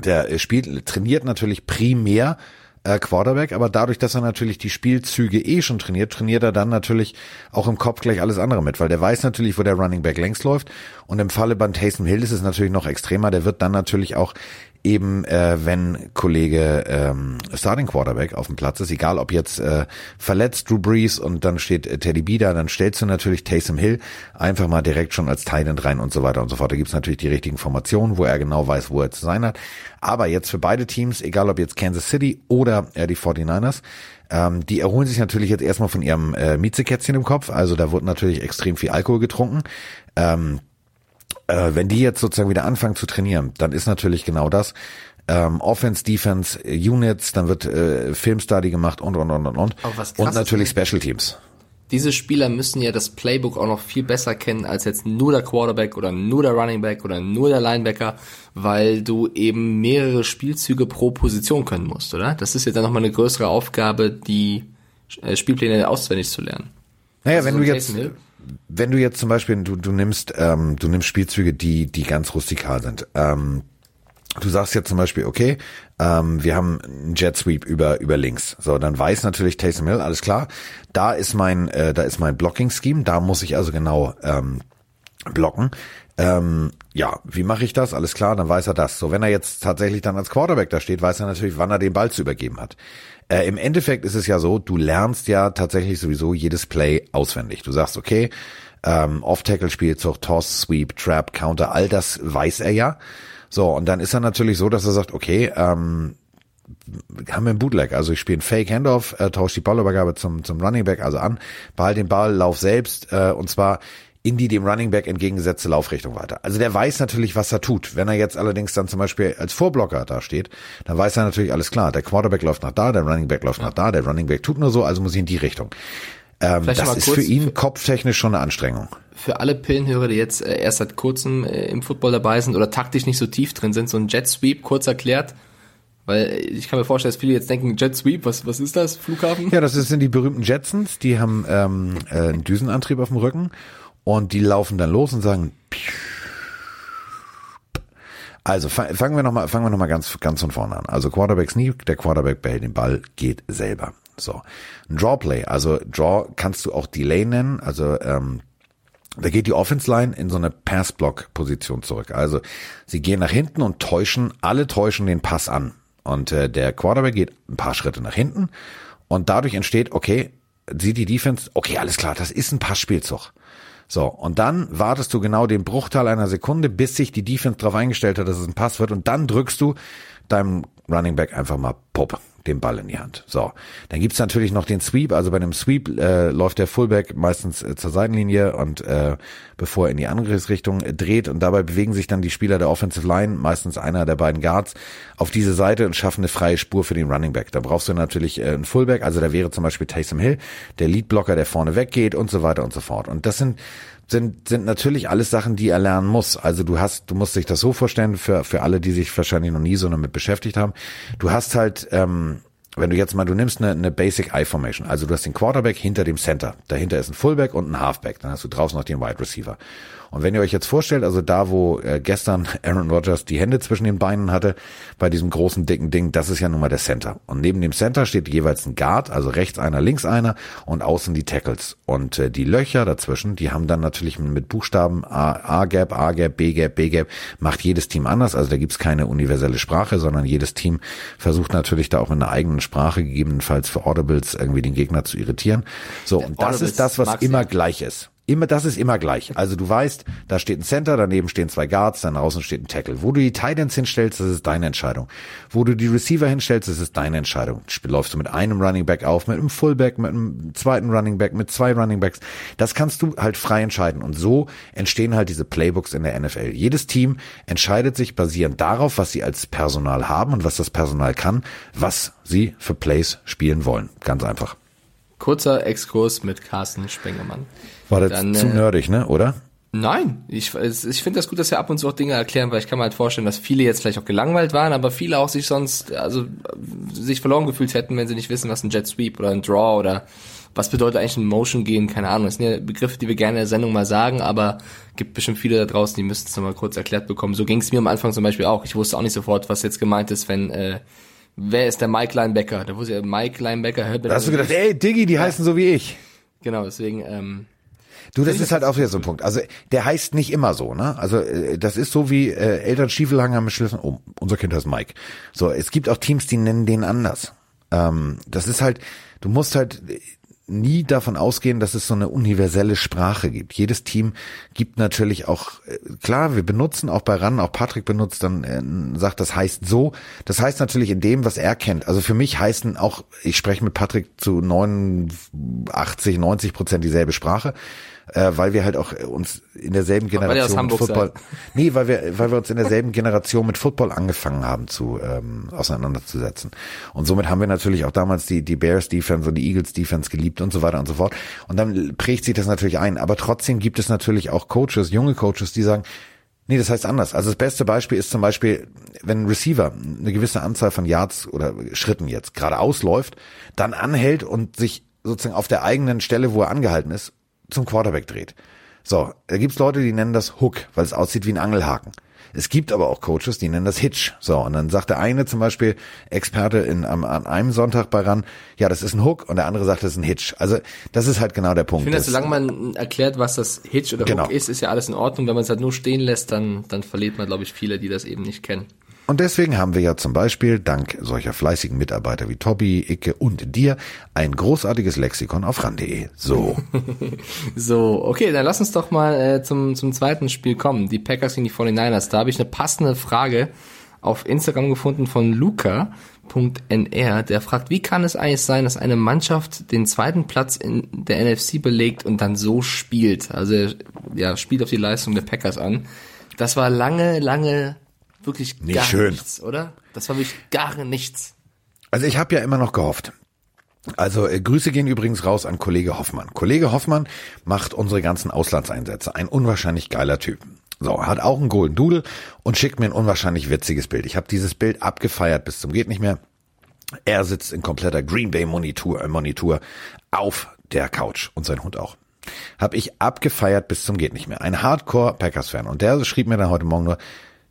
Der äh, spielt, trainiert natürlich primär äh, Quarterback, aber dadurch, dass er natürlich die Spielzüge eh schon trainiert, trainiert er dann natürlich auch im Kopf gleich alles andere mit, weil der weiß natürlich, wo der Running Back längst läuft. Und im Falle bei Taysom Hill ist es natürlich noch extremer. Der wird dann natürlich auch eben äh, wenn Kollege ähm, Starting Quarterback auf dem Platz ist, egal ob jetzt äh, verletzt Drew Brees und dann steht äh, Teddy B da, dann stellst du natürlich Taysom Hill einfach mal direkt schon als Titan rein und so weiter und so fort. Da gibt's natürlich die richtigen Formationen, wo er genau weiß, wo er zu sein hat. Aber jetzt für beide Teams, egal ob jetzt Kansas City oder äh, die 49ers, ähm, die erholen sich natürlich jetzt erstmal von ihrem äh, Miezekätzchen im Kopf. Also da wird natürlich extrem viel Alkohol getrunken. Ähm, äh, wenn die jetzt sozusagen wieder anfangen zu trainieren, dann ist natürlich genau das. Ähm, Offense, Defense, Units, dann wird äh, Filmstudy gemacht und und und und und. Und natürlich Special Teams. Diese Spieler müssen ja das Playbook auch noch viel besser kennen als jetzt nur der Quarterback oder nur der Running Back oder nur der Linebacker, weil du eben mehrere Spielzüge pro Position können musst, oder? Das ist ja dann nochmal eine größere Aufgabe, die äh, Spielpläne auswendig zu lernen. Naja, also wenn so du jetzt, wenn du jetzt zum Beispiel, du, du nimmst, ähm, du nimmst Spielzüge, die, die ganz rustikal sind. Ähm, du sagst jetzt zum Beispiel, okay, ähm, wir haben einen Jet Sweep über über links. So, dann weiß natürlich Taysom Hill, alles klar. Da ist mein, äh, da ist mein Blocking Scheme. Da muss ich also genau ähm, blocken. Ähm, ja, wie mache ich das? Alles klar, dann weiß er das. So, wenn er jetzt tatsächlich dann als Quarterback da steht, weiß er natürlich, wann er den Ball zu übergeben hat. Äh, Im Endeffekt ist es ja so, du lernst ja tatsächlich sowieso jedes Play auswendig. Du sagst, okay, ähm, Off-Tackle-Spielzug, Toss, Sweep, Trap, Counter, all das weiß er ja. So, und dann ist er natürlich so, dass er sagt, okay, ähm, haben wir einen Bootleg, also ich spiele einen Fake Handoff, äh, tausche die Ballübergabe zum, zum Running Back also an, behalte den Ball, lauf selbst äh, und zwar in die dem Running Back entgegengesetzte Laufrichtung weiter. Also der weiß natürlich, was er tut. Wenn er jetzt allerdings dann zum Beispiel als Vorblocker da steht, dann weiß er natürlich alles klar. Der Quarterback läuft nach da, der Running Back läuft nach da, der Running Back tut nur so, also muss ich in die Richtung. Ähm, das ist für ihn kopftechnisch schon eine Anstrengung. Für alle Pillenhörer, die jetzt äh, erst seit kurzem äh, im Football dabei sind oder taktisch nicht so tief drin sind, so ein Jet Sweep kurz erklärt, Weil ich kann mir vorstellen, dass viele jetzt denken, Jet Sweep, was, was ist das? Flughafen? Ja, das sind die berühmten Jetsons, die haben ähm, äh, einen Düsenantrieb auf dem Rücken und die laufen dann los und sagen, also fangen wir nochmal, fangen wir noch mal ganz, ganz von vorne an. Also Quarterback Sneak, der Quarterback behält den Ball, geht selber. So. Ein Drawplay, also Draw kannst du auch Delay nennen, also ähm, da geht die Offense Line in so eine Pass-Block-Position zurück. Also sie gehen nach hinten und täuschen, alle täuschen den Pass an. Und äh, der Quarterback geht ein paar Schritte nach hinten und dadurch entsteht, okay, sieht die Defense, okay, alles klar, das ist ein Passspielzug. So, und dann wartest du genau den Bruchteil einer Sekunde, bis sich die Defense darauf eingestellt hat, dass es ein Pass wird und dann drückst du deinem Running Back einfach mal Pop den Ball in die Hand. So, dann gibt's natürlich noch den Sweep. Also bei einem Sweep äh, läuft der Fullback meistens äh, zur Seitenlinie und äh, bevor er in die Angriffsrichtung äh, dreht und dabei bewegen sich dann die Spieler der Offensive Line, meistens einer der beiden Guards, auf diese Seite und schaffen eine freie Spur für den Running Back. Da brauchst du natürlich äh, einen Fullback, also da wäre zum Beispiel Taysom Hill, der Leadblocker, der vorne weggeht und so weiter und so fort. Und das sind sind, sind natürlich alles Sachen, die er lernen muss. Also du hast, du musst dich das so vorstellen, für, für alle, die sich wahrscheinlich noch nie so damit beschäftigt haben. Du hast halt, ähm, wenn du jetzt mal, du nimmst eine, eine Basic Eye Formation, also du hast den Quarterback hinter dem Center. Dahinter ist ein Fullback und ein Halfback. Dann hast du draußen noch den Wide Receiver. Und wenn ihr euch jetzt vorstellt, also da, wo äh, gestern Aaron Rodgers die Hände zwischen den Beinen hatte, bei diesem großen, dicken Ding, das ist ja nun mal der Center. Und neben dem Center steht jeweils ein Guard, also rechts einer, links einer und außen die Tackles. Und äh, die Löcher dazwischen, die haben dann natürlich mit Buchstaben A-Gap, A-Gap, B-Gap, B-Gap, macht jedes Team anders. Also da gibt's keine universelle Sprache, sondern jedes Team versucht natürlich da auch in einer eigenen Sprache, gegebenenfalls für Audibles, irgendwie den Gegner zu irritieren. So, und das ist das, was immer gleich ist. Immer, das ist immer gleich. Also du weißt, da steht ein Center, daneben stehen zwei Guards, dann draußen steht ein Tackle. Wo du die Titans hinstellst, das ist deine Entscheidung. Wo du die Receiver hinstellst, das ist deine Entscheidung. Läufst du mit einem Running Back auf, mit einem Fullback, mit einem zweiten Running Back, mit zwei Running Backs. Das kannst du halt frei entscheiden. Und so entstehen halt diese Playbooks in der NFL. Jedes Team entscheidet sich basierend darauf, was sie als Personal haben und was das Personal kann, was sie für Plays spielen wollen. Ganz einfach. Kurzer Exkurs mit Carsten Spengemann. War das Dann, zu äh, nerdig, ne, oder? Nein, ich, ich finde das gut, dass wir ab und zu auch Dinge erklären, weil ich kann mir halt vorstellen, dass viele jetzt vielleicht auch gelangweilt waren, aber viele auch sich sonst, also sich verloren gefühlt hätten, wenn sie nicht wissen, was ein Jet Sweep oder ein Draw oder was bedeutet eigentlich ein Motion gehen, keine Ahnung. Das sind ja Begriffe, die wir gerne in der Sendung mal sagen, aber gibt bestimmt viele da draußen, die müssten es nochmal kurz erklärt bekommen. So ging es mir am Anfang zum Beispiel auch. Ich wusste auch nicht sofort, was jetzt gemeint ist, wenn äh, wer ist der Mike Linebacker? Da wusste ja Mike Linebacker. Hört da hast du gedacht, ey Diggi, die ja. heißen so wie ich. Genau, deswegen ähm, Du, das ist halt auch wieder so ein Punkt. Also der heißt nicht immer so, ne? Also äh, das ist so wie äh, Eltern Schiefelhanger haben beschlossen, oh, unser Kind heißt Mike. So, es gibt auch Teams, die nennen den anders. Ähm, das ist halt, du musst halt nie davon ausgehen, dass es so eine universelle Sprache gibt. Jedes Team gibt natürlich auch, äh, klar, wir benutzen auch bei RAN, auch Patrick benutzt, dann äh, sagt, das heißt so. Das heißt natürlich in dem, was er kennt. Also für mich heißen auch, ich spreche mit Patrick zu 89, 90 Prozent dieselbe Sprache äh, weil wir halt auch uns in derselben Generation mit Football, seid. nee, weil wir, weil wir uns in derselben Generation mit Football angefangen haben zu ähm, auseinanderzusetzen. Und somit haben wir natürlich auch damals die die Bears Defense und die Eagles Defense geliebt und so weiter und so fort. Und dann prägt sich das natürlich ein. Aber trotzdem gibt es natürlich auch Coaches, junge Coaches, die sagen, Nee, das heißt anders. Also das beste Beispiel ist zum Beispiel, wenn ein Receiver eine gewisse Anzahl von Yards oder Schritten jetzt geradeaus läuft, dann anhält und sich sozusagen auf der eigenen Stelle, wo er angehalten ist, zum Quarterback dreht. So, da gibt's Leute, die nennen das Hook, weil es aussieht wie ein Angelhaken. Es gibt aber auch Coaches, die nennen das Hitch. So, und dann sagt der eine zum Beispiel, Experte in, am, an einem Sonntag bei RAN, ja, das ist ein Hook, und der andere sagt, das ist ein Hitch. Also, das ist halt genau der Punkt. Ich finde, solange man erklärt, was das Hitch oder genau. Hook ist, ist ja alles in Ordnung. Wenn man es halt nur stehen lässt, dann, dann verliert man, glaube ich, viele, die das eben nicht kennen. Und deswegen haben wir ja zum Beispiel, dank solcher fleißigen Mitarbeiter wie Tobi, Icke und dir, ein großartiges Lexikon auf ran.de. So. so, okay, dann lass uns doch mal äh, zum, zum zweiten Spiel kommen. Die Packers gegen die 49ers. Da habe ich eine passende Frage auf Instagram gefunden von Luca.nr, der fragt, wie kann es eigentlich sein, dass eine Mannschaft den zweiten Platz in der NFC belegt und dann so spielt? Also, ja, spielt auf die Leistung der Packers an. Das war lange, lange wirklich Nicht gar schön. nichts, oder? Das war wirklich gar nichts. Also ich habe ja immer noch gehofft. Also äh, Grüße gehen übrigens raus an Kollege Hoffmann. Kollege Hoffmann macht unsere ganzen Auslandseinsätze. Ein unwahrscheinlich geiler Typ. So, hat auch einen Golden Doodle und schickt mir ein unwahrscheinlich witziges Bild. Ich habe dieses Bild abgefeiert bis zum geht nicht mehr. Er sitzt in kompletter Green Bay Monitor, äh, Monitor auf der Couch und sein Hund auch. Hab ich abgefeiert bis zum geht nicht mehr. Ein Hardcore Packers Fan und der schrieb mir dann heute Morgen nur,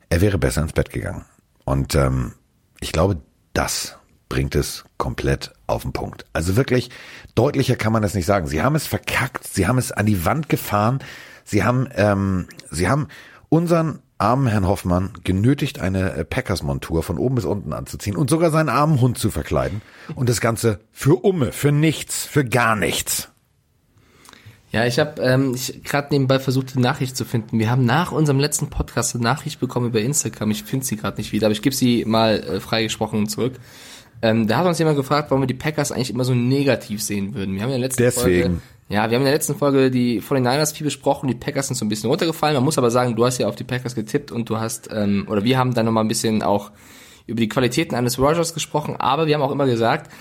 er wäre besser ins Bett gegangen. Und ähm, ich glaube, das bringt es komplett auf den Punkt. Also wirklich deutlicher kann man das nicht sagen. Sie haben es verkackt, sie haben es an die Wand gefahren, sie haben, ähm, sie haben unseren armen Herrn Hoffmann genötigt, eine äh, Packers-Montur von oben bis unten anzuziehen und sogar seinen armen Hund zu verkleiden. Und das Ganze für Umme, für nichts, für gar nichts. Ja, ich habe ähm, gerade nebenbei versucht, die Nachricht zu finden. Wir haben nach unserem letzten Podcast eine Nachricht bekommen über Instagram. Ich finde sie gerade nicht wieder, aber ich gebe sie mal äh, freigesprochen zurück. Ähm, da hat uns jemand gefragt, warum wir die Packers eigentlich immer so negativ sehen würden. Wir haben in der letzten Deswegen. Folge, ja, wir haben in der letzten Folge die 49ers viel besprochen, die Packers sind so ein bisschen runtergefallen. Man muss aber sagen, du hast ja auf die Packers getippt und du hast, ähm, oder wir haben dann nochmal ein bisschen auch über die Qualitäten eines Rogers gesprochen, aber wir haben auch immer gesagt,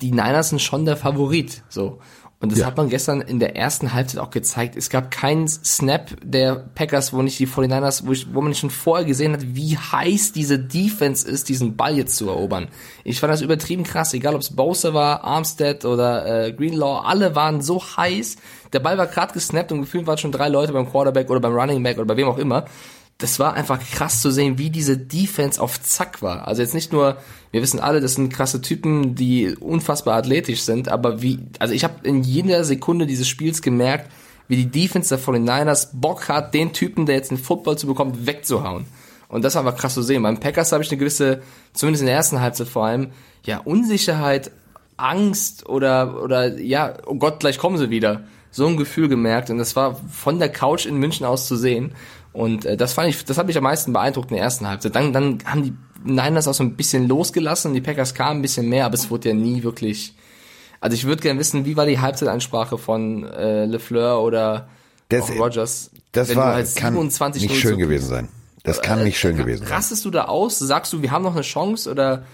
die Niners sind schon der Favorit, so. Und das ja. hat man gestern in der ersten Halbzeit auch gezeigt. Es gab keinen Snap der Packers, wo nicht die 49ers, wo, ich, wo man nicht schon vorher gesehen hat, wie heiß diese Defense ist, diesen Ball jetzt zu erobern. Ich fand das übertrieben krass, egal ob es Bowser war, Armstead oder äh, Greenlaw, alle waren so heiß. Der Ball war gerade gesnappt und gefühlt waren schon drei Leute beim Quarterback oder beim Running Back oder bei wem auch immer das war einfach krass zu sehen, wie diese Defense auf Zack war. Also jetzt nicht nur, wir wissen alle, das sind krasse Typen, die unfassbar athletisch sind, aber wie, also ich habe in jeder Sekunde dieses Spiels gemerkt, wie die Defense der 49ers Bock hat, den Typen, der jetzt einen Football zu bekommen, wegzuhauen. Und das war einfach krass zu sehen. Beim Packers habe ich eine gewisse, zumindest in der ersten Halbzeit vor allem, ja, Unsicherheit, Angst oder, oder ja, oh Gott, gleich kommen sie wieder. So ein Gefühl gemerkt und das war von der Couch in München aus zu sehen. Und äh, das fand ich, das hat mich am meisten beeindruckt in der ersten Halbzeit. Dann, dann haben die Niners auch so ein bisschen losgelassen, die Packers kamen ein bisschen mehr, aber es wurde ja nie wirklich. Also ich würde gerne wissen, wie war die Halbzeitansprache von äh, LeFleur oder das, Rogers? Das war halt kann nicht schön gewesen sein. Das kann nicht schön gewesen sein. Rastest du da aus? Sagst du, wir haben noch eine Chance oder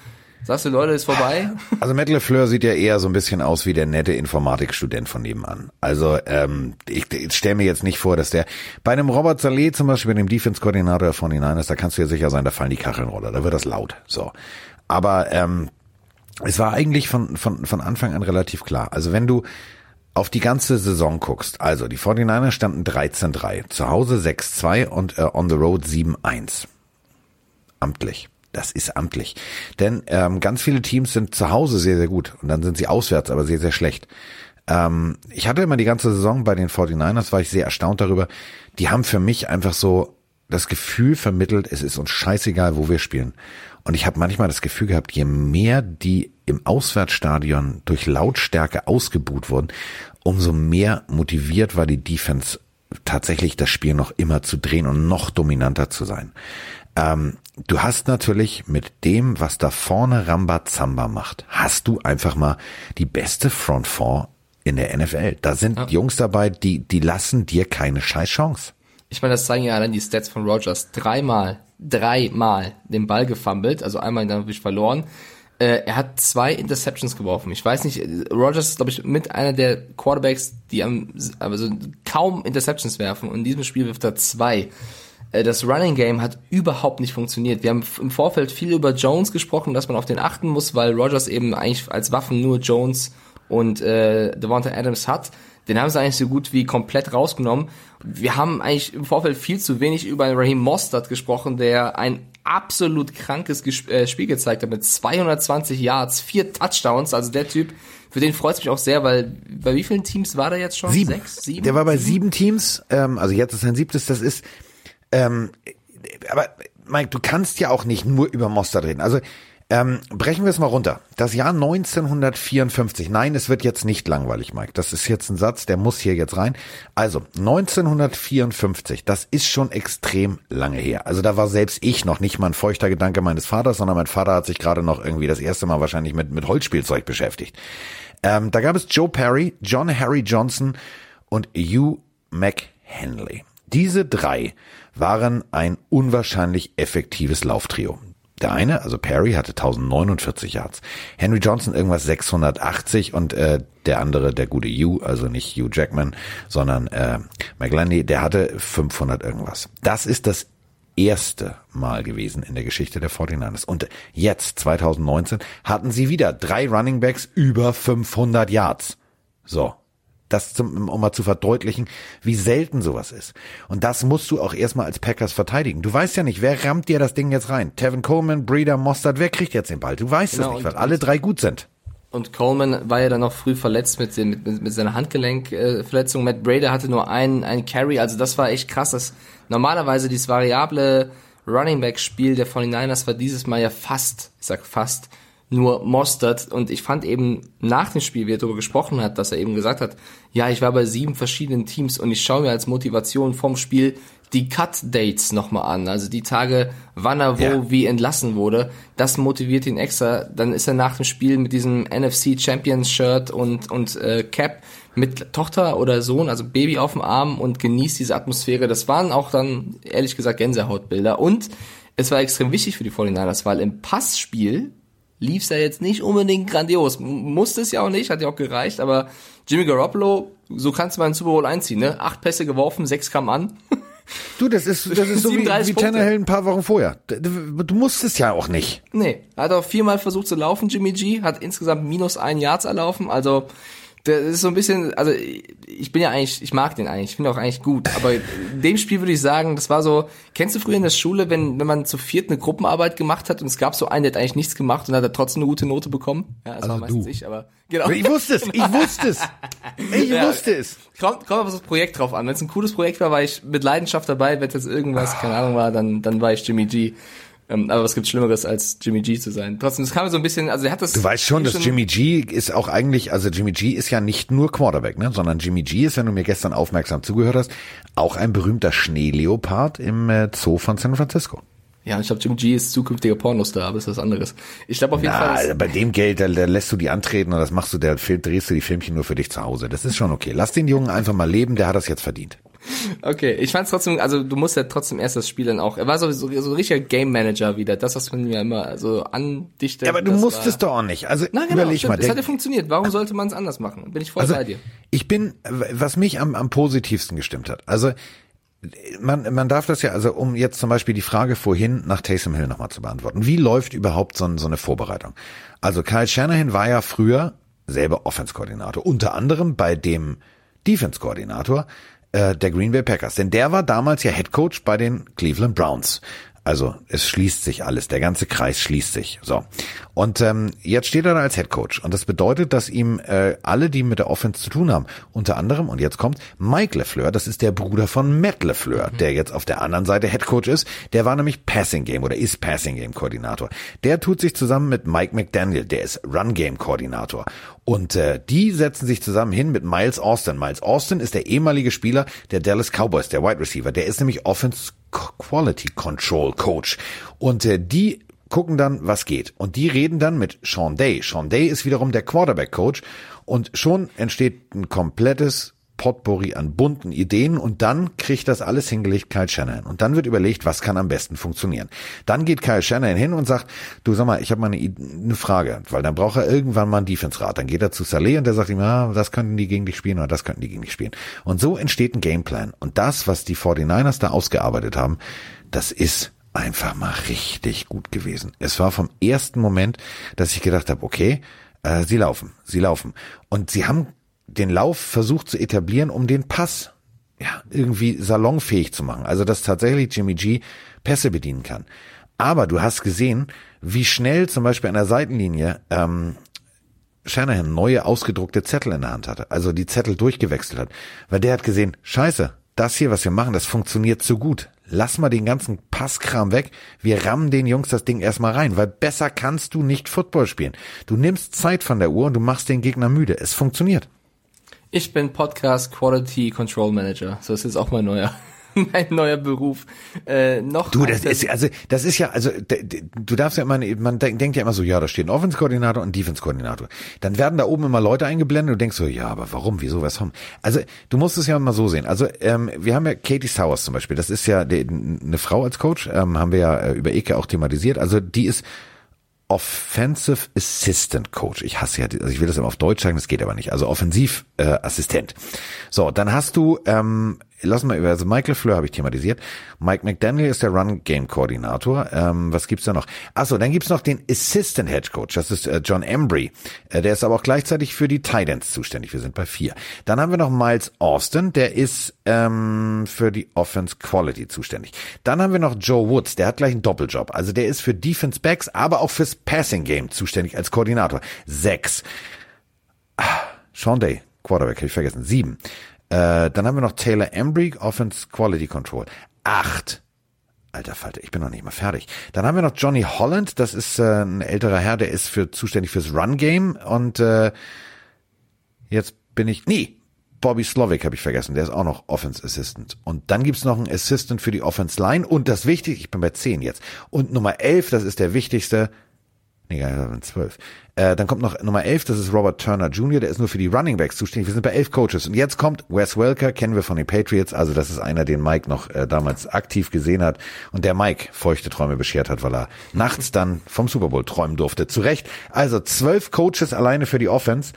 Sagst du, Leute, ist vorbei? Also Matt LeFleur sieht ja eher so ein bisschen aus wie der nette Informatikstudent von nebenan. Also ähm, ich, ich stelle mir jetzt nicht vor, dass der bei einem Robert Saleh zum Beispiel, bei dem Defense-Koordinator von Niners, da kannst du ja sicher sein, da fallen die Kacheln runter, da wird das laut. So, aber ähm, es war eigentlich von von von Anfang an relativ klar. Also wenn du auf die ganze Saison guckst, also die 49ers standen 13-3, zu Hause 6-2 und äh, on the road 7-1. Amtlich. Das ist amtlich. Denn ähm, ganz viele Teams sind zu Hause sehr, sehr gut und dann sind sie auswärts aber sehr, sehr schlecht. Ähm, ich hatte immer die ganze Saison bei den 49ers, war ich sehr erstaunt darüber. Die haben für mich einfach so das Gefühl vermittelt, es ist uns scheißegal, wo wir spielen. Und ich habe manchmal das Gefühl gehabt, je mehr die im Auswärtsstadion durch Lautstärke ausgebuht wurden, umso mehr motiviert war die Defense tatsächlich das Spiel noch immer zu drehen und noch dominanter zu sein. Ähm, du hast natürlich mit dem, was da vorne Rambazamba macht, hast du einfach mal die beste Front Four in der NFL. Da sind ja. Jungs dabei, die, die lassen dir keine scheiß Chance. Ich meine, das zeigen ja allein die Stats von Rogers. Dreimal, dreimal den Ball gefummelt, also einmal dann natürlich verloren. Äh, er hat zwei Interceptions geworfen. Ich weiß nicht, Rogers ist, glaube ich, mit einer der Quarterbacks, die am, also kaum Interceptions werfen. Und in diesem Spiel wirft er zwei. Äh, das Running Game hat überhaupt nicht funktioniert. Wir haben im Vorfeld viel über Jones gesprochen, dass man auf den achten muss, weil Rogers eben eigentlich als Waffen nur Jones und äh, Devonta Adams hat. Den haben sie eigentlich so gut wie komplett rausgenommen. Wir haben eigentlich im Vorfeld viel zu wenig über Raheem Mostert gesprochen, der ein absolut krankes äh, Spiel gezeigt hat mit 220 Yards, vier Touchdowns. Also der Typ, für den freut es mich auch sehr, weil bei wie vielen Teams war der jetzt schon? Sieben. Sechs, sieben? Der war bei sieben Teams. Ähm, also jetzt ist sein siebtes. Das ist ähm, aber Mike, du kannst ja auch nicht nur über Mostert reden. Also ähm, brechen wir es mal runter. Das Jahr 1954. Nein, es wird jetzt nicht langweilig, Mike. Das ist jetzt ein Satz, der muss hier jetzt rein. Also 1954, das ist schon extrem lange her. Also da war selbst ich noch nicht mal ein feuchter Gedanke meines Vaters, sondern mein Vater hat sich gerade noch irgendwie das erste Mal wahrscheinlich mit, mit Holzspielzeug beschäftigt. Ähm, da gab es Joe Perry, John Harry Johnson und Hugh McHenley. Diese drei waren ein unwahrscheinlich effektives Lauftrio. Der eine, also Perry, hatte 1049 Yards. Henry Johnson irgendwas 680 und äh, der andere, der gute Hugh, also nicht Hugh Jackman, sondern äh, McLandy, der hatte 500 irgendwas. Das ist das erste Mal gewesen in der Geschichte der 49ers. Und jetzt, 2019, hatten sie wieder drei Running Backs über 500 Yards. So, das zum, um mal zu verdeutlichen, wie selten sowas ist. Und das musst du auch erstmal als Packers verteidigen. Du weißt ja nicht, wer rammt dir das Ding jetzt rein? Tevin Coleman, Breeder, Mostert, wer kriegt jetzt den Ball? Du weißt genau, es nicht, weil alle drei gut sind. Und Coleman war ja dann noch früh verletzt mit, mit, mit seiner Handgelenkverletzung. Matt Brader hatte nur einen, einen Carry, also das war echt krass. Das, normalerweise dieses variable Running Back Spiel der 49ers war dieses Mal ja fast, ich sag fast, nur Mostert. Und ich fand eben nach dem Spiel, wie er darüber gesprochen hat, dass er eben gesagt hat, ja, ich war bei sieben verschiedenen Teams und ich schaue mir als Motivation vom Spiel die Cut-Dates nochmal an. Also die Tage, wann er wo ja. wie entlassen wurde. Das motiviert ihn extra. Dann ist er nach dem Spiel mit diesem NFC Champions Shirt und, und äh, Cap mit Tochter oder Sohn, also Baby auf dem Arm und genießt diese Atmosphäre. Das waren auch dann, ehrlich gesagt, Gänsehautbilder. Und es war extrem wichtig für die 49ers, weil im Passspiel lief's ja jetzt nicht unbedingt grandios. Musste es ja auch nicht, hat ja auch gereicht, aber Jimmy Garoppolo, so kannst du mal einen Super Bowl einziehen, ne? Acht Pässe geworfen, sechs kamen an. Du, das ist, das ist so wie, wie Tannehill ein paar Wochen vorher. Du, du musst es ja auch nicht. Nee, hat auch viermal versucht zu laufen, Jimmy G, hat insgesamt minus ein Yards erlaufen, also das ist so ein bisschen, also ich bin ja eigentlich, ich mag den eigentlich, ich finde auch eigentlich gut, aber in dem Spiel würde ich sagen, das war so, kennst du früher in der Schule, wenn, wenn man zu viert eine Gruppenarbeit gemacht hat und es gab so einen, der hat eigentlich nichts gemacht und hat trotzdem eine gute Note bekommen? Ja, das also war meistens du. ich, aber genau. Ich wusste es, ich wusste es. Ich ja, wusste es. Kommt, kommt auf das Projekt drauf an. Wenn es ein cooles Projekt war, war ich mit Leidenschaft dabei, wenn es jetzt irgendwas, keine Ahnung war, dann, dann war ich Jimmy G. Ähm, aber was gibt Schlimmeres als Jimmy G zu sein? Trotzdem, es kam so ein bisschen, also er hat das. Du weißt schon, dass Jimmy G ist auch eigentlich, also Jimmy G ist ja nicht nur Quarterback, ne, sondern Jimmy G ist, wenn du mir gestern aufmerksam zugehört hast, auch ein berühmter Schneeleopard im äh, Zoo von San Francisco. Ja, ich glaube, Jimmy G ist zukünftiger Pornostar, aber ist was anderes. Ich glaube auf jeden Na, Fall. Bei dem Geld, da, da lässt du die antreten und das machst du, der drehst du die Filmchen nur für dich zu Hause. Das ist schon okay. Lass den Jungen einfach mal leben, der hat das jetzt verdient. Okay, ich fand's trotzdem, also du musst ja trotzdem erst das Spiel dann auch. Er war so, so, so ein richtiger Game Manager wieder, das, was man ja immer so andichtet. Ja, aber du musstest doch auch nicht. Also Na, genau, überleg stimmt. mal. Das hat ja funktioniert. Warum sollte man es anders machen? Bin ich voll also, bei dir. Ich bin, was mich am, am positivsten gestimmt hat. Also man, man darf das ja, also um jetzt zum Beispiel die Frage vorhin nach Taysom Hill nochmal zu beantworten. Wie läuft überhaupt so, so eine Vorbereitung? Also Kyle Shanahan war ja früher selber Offense-Koordinator, unter anderem bei dem Defense-Koordinator äh, der Green Bay Packers. Denn der war damals ja Head Coach bei den Cleveland Browns. Also es schließt sich alles, der ganze Kreis schließt sich. So. Und ähm, jetzt steht er da als Head Coach. Und das bedeutet, dass ihm äh, alle, die mit der Offense zu tun haben, unter anderem, und jetzt kommt Mike LeFleur, das ist der Bruder von Matt LeFleur, mhm. der jetzt auf der anderen Seite Head Coach ist. Der war nämlich Passing Game oder ist Passing Game Koordinator. Der tut sich zusammen mit Mike McDaniel, der ist Run Game Koordinator. Und äh, die setzen sich zusammen hin mit Miles Austin. Miles Austin ist der ehemalige Spieler der Dallas Cowboys, der Wide Receiver. Der ist nämlich Offense Quality Control Coach. Und äh, die gucken dann, was geht. Und die reden dann mit Sean Day. Sean Day ist wiederum der Quarterback Coach. Und schon entsteht ein komplettes Potpourri an bunten Ideen und dann kriegt das alles hingelegt Kyle Shanahan. Und dann wird überlegt, was kann am besten funktionieren. Dann geht Kyle Shanahan hin und sagt, du sag mal, ich habe mal eine, eine, Frage, weil dann braucht er irgendwann mal einen Defense-Rat. Dann geht er zu Saleh und der sagt ihm, ah, das könnten die gegen dich spielen oder das könnten die gegen dich spielen. Und so entsteht ein Gameplan. Und das, was die 49ers da ausgearbeitet haben, das ist einfach mal richtig gut gewesen. Es war vom ersten Moment, dass ich gedacht habe, okay, äh, sie laufen, sie laufen. Und sie haben den Lauf versucht zu etablieren, um den Pass ja, irgendwie salonfähig zu machen. Also dass tatsächlich Jimmy G Pässe bedienen kann. Aber du hast gesehen, wie schnell zum Beispiel an der Seitenlinie ähm, Shanahan neue ausgedruckte Zettel in der Hand hatte, also die Zettel durchgewechselt hat, weil der hat gesehen, scheiße, das hier, was wir machen, das funktioniert so gut. Lass mal den ganzen Passkram weg. Wir rammen den Jungs das Ding erstmal rein, weil besser kannst du nicht Football spielen. Du nimmst Zeit von der Uhr und du machst den Gegner müde. Es funktioniert. Ich bin Podcast Quality Control Manager. So ist jetzt auch mal neuer. mein neuer Beruf. Äh, noch du, das ist also das ist ja also du darfst ja immer man denkt ja immer so, ja, da steht ein Offense-Koordinator und ein Defense-Koordinator. Dann werden da oben immer Leute eingeblendet und du denkst so, ja, aber warum, wieso, was haben? Also du musst es ja mal so sehen. Also ähm, wir haben ja Katie Sowers zum Beispiel. Das ist ja die, eine Frau als Coach, ähm, haben wir ja äh, über Eke auch thematisiert. Also die ist Offensive Assistant Coach. Ich hasse ja, also ich will das immer auf Deutsch sagen, das geht aber nicht. Also Offensivassistent. Äh, so, dann hast du ähm, lass mal über, also Michael Fleur habe ich thematisiert. Mike McDaniel ist der Run-Game-Koordinator. Ähm, was gibt's da noch? Achso, dann gibt's noch den Assistant Head Coach. Das ist äh, John Embry. Äh, der ist aber auch gleichzeitig für die Titans zuständig. Wir sind bei vier. Dann haben wir noch Miles Austin. Der ist ähm, für die Offense Quality zuständig. Dann haben wir noch Joe Woods. Der hat gleich einen Doppeljob. Also der ist für Defense Backs, aber auch fürs Passing Game zuständig als Koordinator. Sechs. Ah, Sean Day, Quarterback, habe ich vergessen. Sieben. Äh, dann haben wir noch Taylor Embry, Offense Quality Control. Acht. Alter Falter, ich bin noch nicht mal fertig. Dann haben wir noch Johnny Holland, das ist äh, ein älterer Herr, der ist für zuständig fürs Run Game und äh, jetzt bin ich nee, Bobby Slovic habe ich vergessen, der ist auch noch Offense Assistant. Und dann gibt's noch einen Assistant für die Offense Line und das Wichtigste, ich bin bei 10 jetzt. Und Nummer 11, das ist der wichtigste, Nee, ja, zwölf. Äh, dann kommt noch Nummer elf, das ist Robert Turner Jr., der ist nur für die Running Backs zuständig. Wir sind bei elf Coaches. Und jetzt kommt Wes Welker, kennen wir von den Patriots. Also das ist einer, den Mike noch äh, damals aktiv gesehen hat. Und der Mike feuchte Träume beschert hat, weil er nachts dann vom Super Bowl träumen durfte. Zu Recht. Also zwölf Coaches alleine für die Offense.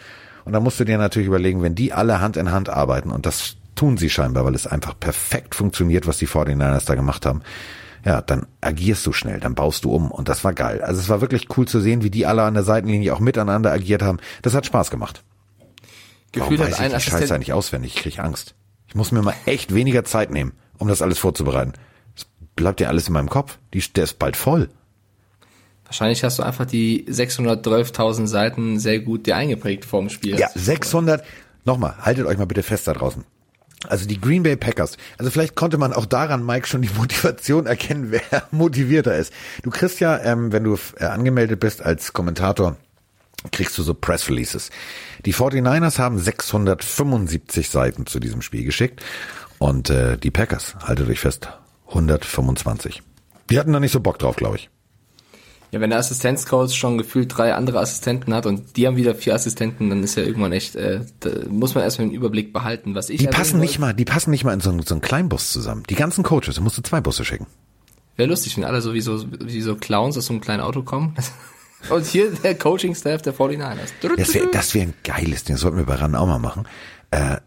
Und da musst du dir natürlich überlegen, wenn die alle Hand in Hand arbeiten, und das tun sie scheinbar, weil es einfach perfekt funktioniert, was die 49ers da gemacht haben, ja, dann agierst du schnell, dann baust du um und das war geil. Also es war wirklich cool zu sehen, wie die alle an der Seitenlinie auch miteinander agiert haben. Das hat Spaß gemacht. Gefühlt Warum weiß ich die Scheiße eigentlich auswendig? Ich krieg Angst. Ich muss mir mal echt weniger Zeit nehmen, um das alles vorzubereiten. Es bleibt ja alles in meinem Kopf. Die, der ist bald voll. Wahrscheinlich hast du einfach die 612.000 Seiten sehr gut dir eingeprägt vorm Spiel. Ja, 600. Nochmal, haltet euch mal bitte fest da draußen. Also die Green Bay Packers. Also vielleicht konnte man auch daran, Mike, schon die Motivation erkennen, wer motivierter ist. Du kriegst ja, ähm, wenn du äh, angemeldet bist als Kommentator, kriegst du so Press Releases. Die 49ers haben 675 Seiten zu diesem Spiel geschickt und äh, die Packers, haltet euch fest, 125. Die hatten da nicht so Bock drauf, glaube ich. Ja, wenn der Assistenzcoach schon gefühlt drei andere Assistenten hat und die haben wieder vier Assistenten, dann ist ja irgendwann echt, äh, da muss man erstmal den Überblick behalten, was ich. Die passen nicht mal, die passen nicht mal in so, einen, so einen kleinen Bus zusammen. Die ganzen Coaches, da musst du zwei Busse schicken. Wäre lustig, wenn alle so wie so, wie so Clowns aus so einem kleinen Auto kommen. Und hier der Coaching-Staff der 49ers. Das wäre das wär ein geiles Ding, das sollten wir bei RAN auch mal machen. Äh,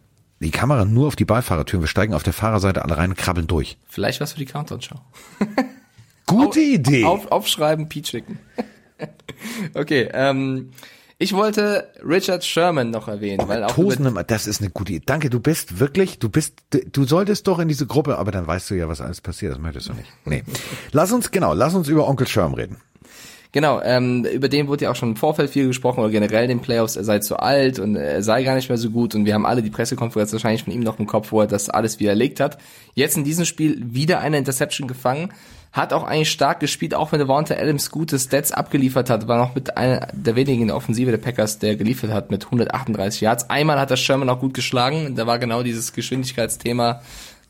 die Kamera nur auf die Beifahrertür, wir steigen auf der Fahrerseite alle rein und krabbeln durch. Vielleicht was für die Countdown-Show. Gute Idee. Auf, aufschreiben, Pete schicken. okay, ähm, ich wollte Richard Sherman noch erwähnen, oh, weil auch Tosende, das ist eine gute Idee. Danke, du bist wirklich, du bist, du solltest doch in diese Gruppe, aber dann weißt du ja, was alles passiert. Das möchtest du nicht. Nee. lass uns genau, lass uns über Onkel Sherman reden. Genau, ähm, über den wurde ja auch schon im Vorfeld viel gesprochen oder generell in den Playoffs, er sei zu alt und er sei gar nicht mehr so gut und wir haben alle die Pressekonferenz wahrscheinlich von ihm noch im Kopf, wo er das alles widerlegt hat. Jetzt in diesem Spiel wieder eine Interception gefangen hat auch eigentlich stark gespielt, auch wenn Devonta Adams gute Stats abgeliefert hat, war noch mit einer der wenigen in der Offensive der Packers, der geliefert hat mit 138 Yards. Einmal hat er Sherman auch gut geschlagen, da war genau dieses Geschwindigkeitsthema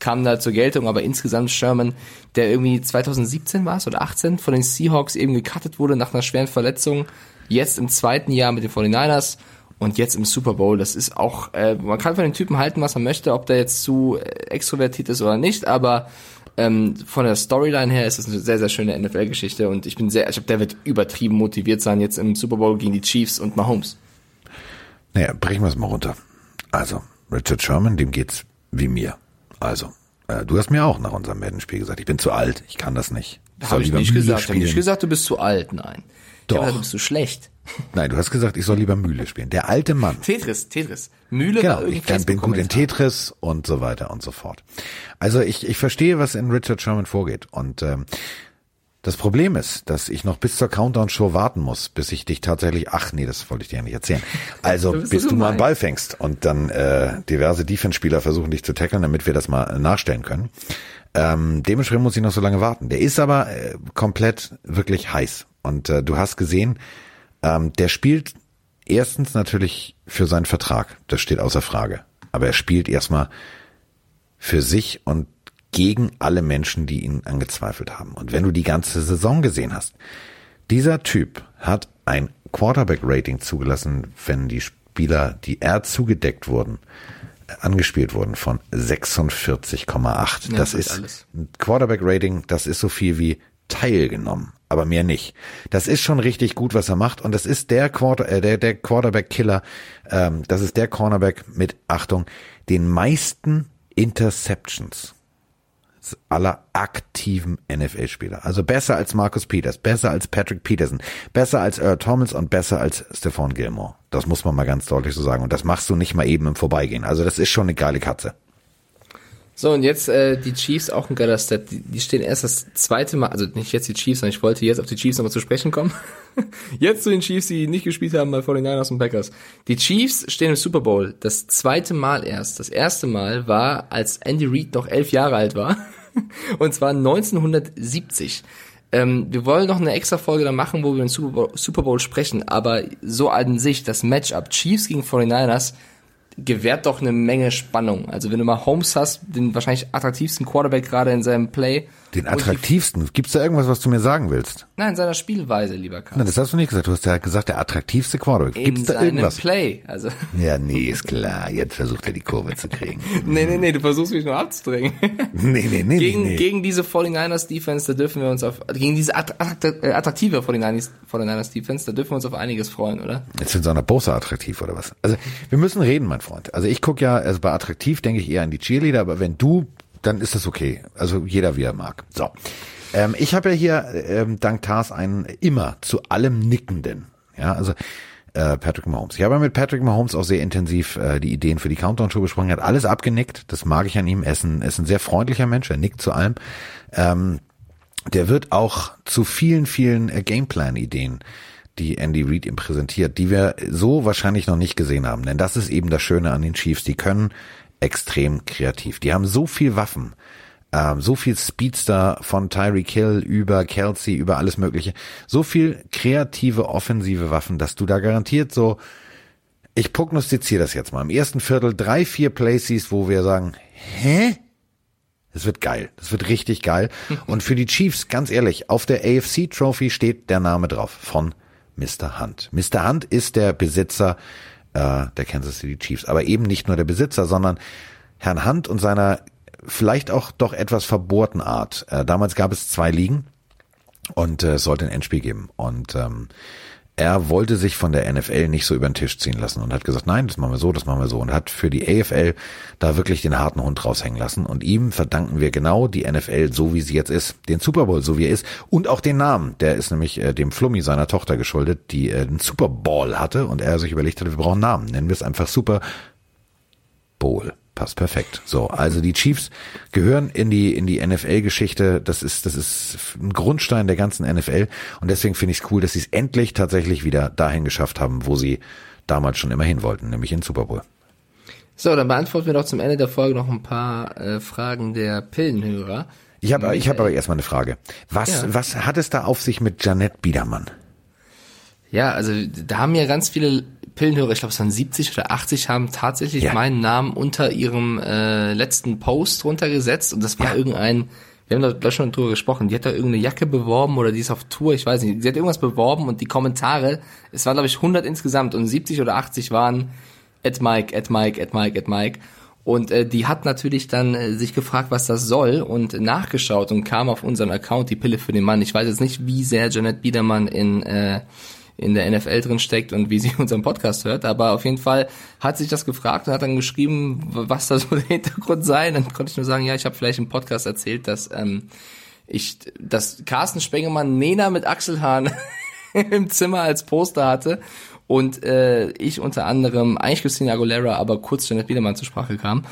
kam da zur Geltung, aber insgesamt Sherman, der irgendwie 2017 war es oder 18 von den Seahawks eben gecuttet wurde nach einer schweren Verletzung, jetzt im zweiten Jahr mit den 49ers und jetzt im Super Bowl. Das ist auch, äh, man kann von den Typen halten, was man möchte, ob der jetzt zu extrovertiert ist oder nicht, aber ähm, von der Storyline her ist es eine sehr, sehr schöne NFL-Geschichte und ich bin sehr, ich glaube, der wird übertrieben motiviert sein jetzt im Super Bowl gegen die Chiefs und Mahomes. Naja, brechen wir es mal runter. Also, Richard Sherman, dem geht's wie mir. Also, äh, du hast mir auch nach unserem Madden-Spiel gesagt, ich bin zu alt, ich kann das nicht. Habe ich nicht gesagt. Habe nicht gesagt, du bist zu alt, nein. Doch. Ja, du bist zu schlecht. Nein, du hast gesagt, ich soll lieber Mühle spielen. Der alte Mann. Tetris, Tetris. Mühle genau, ich kann, bin gut in Tetris und so weiter und so fort. Also ich, ich verstehe, was in Richard Sherman vorgeht. Und ähm, das Problem ist, dass ich noch bis zur Countdown-Show warten muss, bis ich dich tatsächlich, ach nee, das wollte ich dir ja nicht erzählen. Also bis du mal einen Ball fängst und dann äh, diverse Defense-Spieler versuchen dich zu tackeln, damit wir das mal nachstellen können. Ähm, dementsprechend muss ich noch so lange warten. Der ist aber äh, komplett wirklich heiß. Und äh, du hast gesehen, ähm, der spielt erstens natürlich für seinen Vertrag. Das steht außer Frage. Aber er spielt erstmal für sich und gegen alle Menschen, die ihn angezweifelt haben. Und wenn du die ganze Saison gesehen hast, dieser Typ hat ein Quarterback-Rating zugelassen, wenn die Spieler, die er zugedeckt wurden, angespielt wurden von 46,8. Ja, das ist alles. ein Quarterback-Rating, das ist so viel wie teilgenommen, aber mehr nicht. Das ist schon richtig gut, was er macht und das ist der Quarter, äh, der, der Quarterback-Killer. Ähm, das ist der Cornerback mit Achtung den meisten Interceptions aller aktiven NFL-Spieler. Also besser als Marcus Peters, besser als Patrick Peterson, besser als Earl Thomas und besser als Stephon Gilmore. Das muss man mal ganz deutlich so sagen. Und das machst du nicht mal eben im Vorbeigehen. Also das ist schon eine geile Katze. So, und jetzt äh, die Chiefs, auch ein geiler Stat. Die, die stehen erst das zweite Mal, also nicht jetzt die Chiefs, sondern ich wollte jetzt auf die Chiefs nochmal zu sprechen kommen. jetzt zu den Chiefs, die nicht gespielt haben bei 49ers und Packers. Die Chiefs stehen im Super Bowl das zweite Mal erst. Das erste Mal war, als Andy Reid noch elf Jahre alt war. und zwar 1970. Ähm, wir wollen noch eine extra Folge da machen, wo wir den Super Bowl, Super Bowl sprechen, aber so an sich, das Matchup Chiefs gegen 49ers, gewährt doch eine Menge Spannung. Also wenn du mal Holmes hast, den wahrscheinlich attraktivsten Quarterback gerade in seinem Play. Den attraktivsten? Gibt's da irgendwas, was du mir sagen willst? Nein, in seiner Spielweise, lieber Karl. Nein, das hast du nicht gesagt. Du hast ja gesagt, der attraktivste Quarterback. Gibt's in da irgendwas? Play, also. Ja, nee, ist klar. Jetzt versucht er die Kurve zu kriegen. nee, nee, nee, du versuchst mich nur abzudrängen. nee, nee, nee, gegen, nee. Gegen diese 49ers Defense, da dürfen wir uns auf, gegen diese attraktive 49ers, 49ers Defense, da dürfen wir uns auf einiges freuen, oder? Jetzt sind sie an der Bosa attraktiv, oder was? Also, wir müssen reden, mein Freund. Also ich gucke ja, also bei attraktiv denke ich eher an die Cheerleader, aber wenn du, dann ist das okay. Also jeder wie er mag. So. Ähm, ich habe ja hier ähm, dank Tars einen immer zu allem Nickenden. Ja, also äh, Patrick Mahomes. Ich habe mit Patrick Mahomes auch sehr intensiv äh, die Ideen für die Countdown-Show besprochen. Er hat alles abgenickt. Das mag ich an ihm. Er ist ein, ist ein sehr freundlicher Mensch. Er nickt zu allem. Ähm, der wird auch zu vielen, vielen äh, Gameplan-Ideen die Andy Reid ihm präsentiert, die wir so wahrscheinlich noch nicht gesehen haben. Denn das ist eben das Schöne an den Chiefs. Die können extrem kreativ. Die haben so viel Waffen, ähm, so viel Speedster von Tyreek Hill über Kelsey, über alles Mögliche. So viel kreative offensive Waffen, dass du da garantiert so, ich prognostiziere das jetzt mal, im ersten Viertel drei, vier Places, wo wir sagen, hä? Das wird geil. Das wird richtig geil. Und für die Chiefs, ganz ehrlich, auf der AFC Trophy steht der Name drauf von Mr. Hunt. Mr. Hunt ist der Besitzer äh, der Kansas City Chiefs, aber eben nicht nur der Besitzer, sondern Herrn Hunt und seiner vielleicht auch doch etwas verbohrten Art. Äh, damals gab es zwei Ligen und äh, es sollte ein Endspiel geben. Und ähm, er wollte sich von der NFL nicht so über den Tisch ziehen lassen und hat gesagt, nein, das machen wir so, das machen wir so. Und hat für die AFL da wirklich den harten Hund raushängen lassen. Und ihm verdanken wir genau die NFL so wie sie jetzt ist, den Super Bowl so wie er ist. Und auch den Namen, der ist nämlich äh, dem Flummi seiner Tochter geschuldet, die äh, den Super Bowl hatte. Und er sich überlegt hat, wir brauchen Namen, nennen wir es einfach Super Bowl. Passt perfekt. So, also die Chiefs gehören in die in die NFL-Geschichte. Das ist das ist ein Grundstein der ganzen NFL und deswegen finde ich es cool, dass sie es endlich tatsächlich wieder dahin geschafft haben, wo sie damals schon immer hin wollten, nämlich in Super Bowl. So, dann beantworten wir doch zum Ende der Folge noch ein paar äh, Fragen der Pillenhörer. Ich habe ich hab aber erstmal eine Frage. Was ja. was hat es da auf sich mit Janette Biedermann? Ja, also da haben ja ganz viele Pillenhörer, ich glaube es waren 70 oder 80, haben tatsächlich ja. meinen Namen unter ihrem äh, letzten Post runtergesetzt und das war ja. irgendein, wir haben da schon drüber gesprochen, die hat da irgendeine Jacke beworben oder die ist auf Tour, ich weiß nicht, sie hat irgendwas beworben und die Kommentare, es waren glaube ich 100 insgesamt und 70 oder 80 waren at Mike, at Mike, at Mike, at Mike. Und äh, die hat natürlich dann äh, sich gefragt, was das soll und nachgeschaut und kam auf unseren Account die Pille für den Mann. Ich weiß jetzt nicht, wie sehr Janet Biedermann in äh, in der NFL drin steckt und wie sie unseren Podcast hört. Aber auf jeden Fall hat sich das gefragt und hat dann geschrieben, was da so der Hintergrund sei. Dann konnte ich nur sagen, ja, ich habe vielleicht im Podcast erzählt, dass ähm, ich, dass Carsten Spengemann Nena mit Achselhahn im Zimmer als Poster hatte und äh, ich unter anderem eigentlich Christina Aguilera, aber kurz Janet Biedermann zur Sprache kam.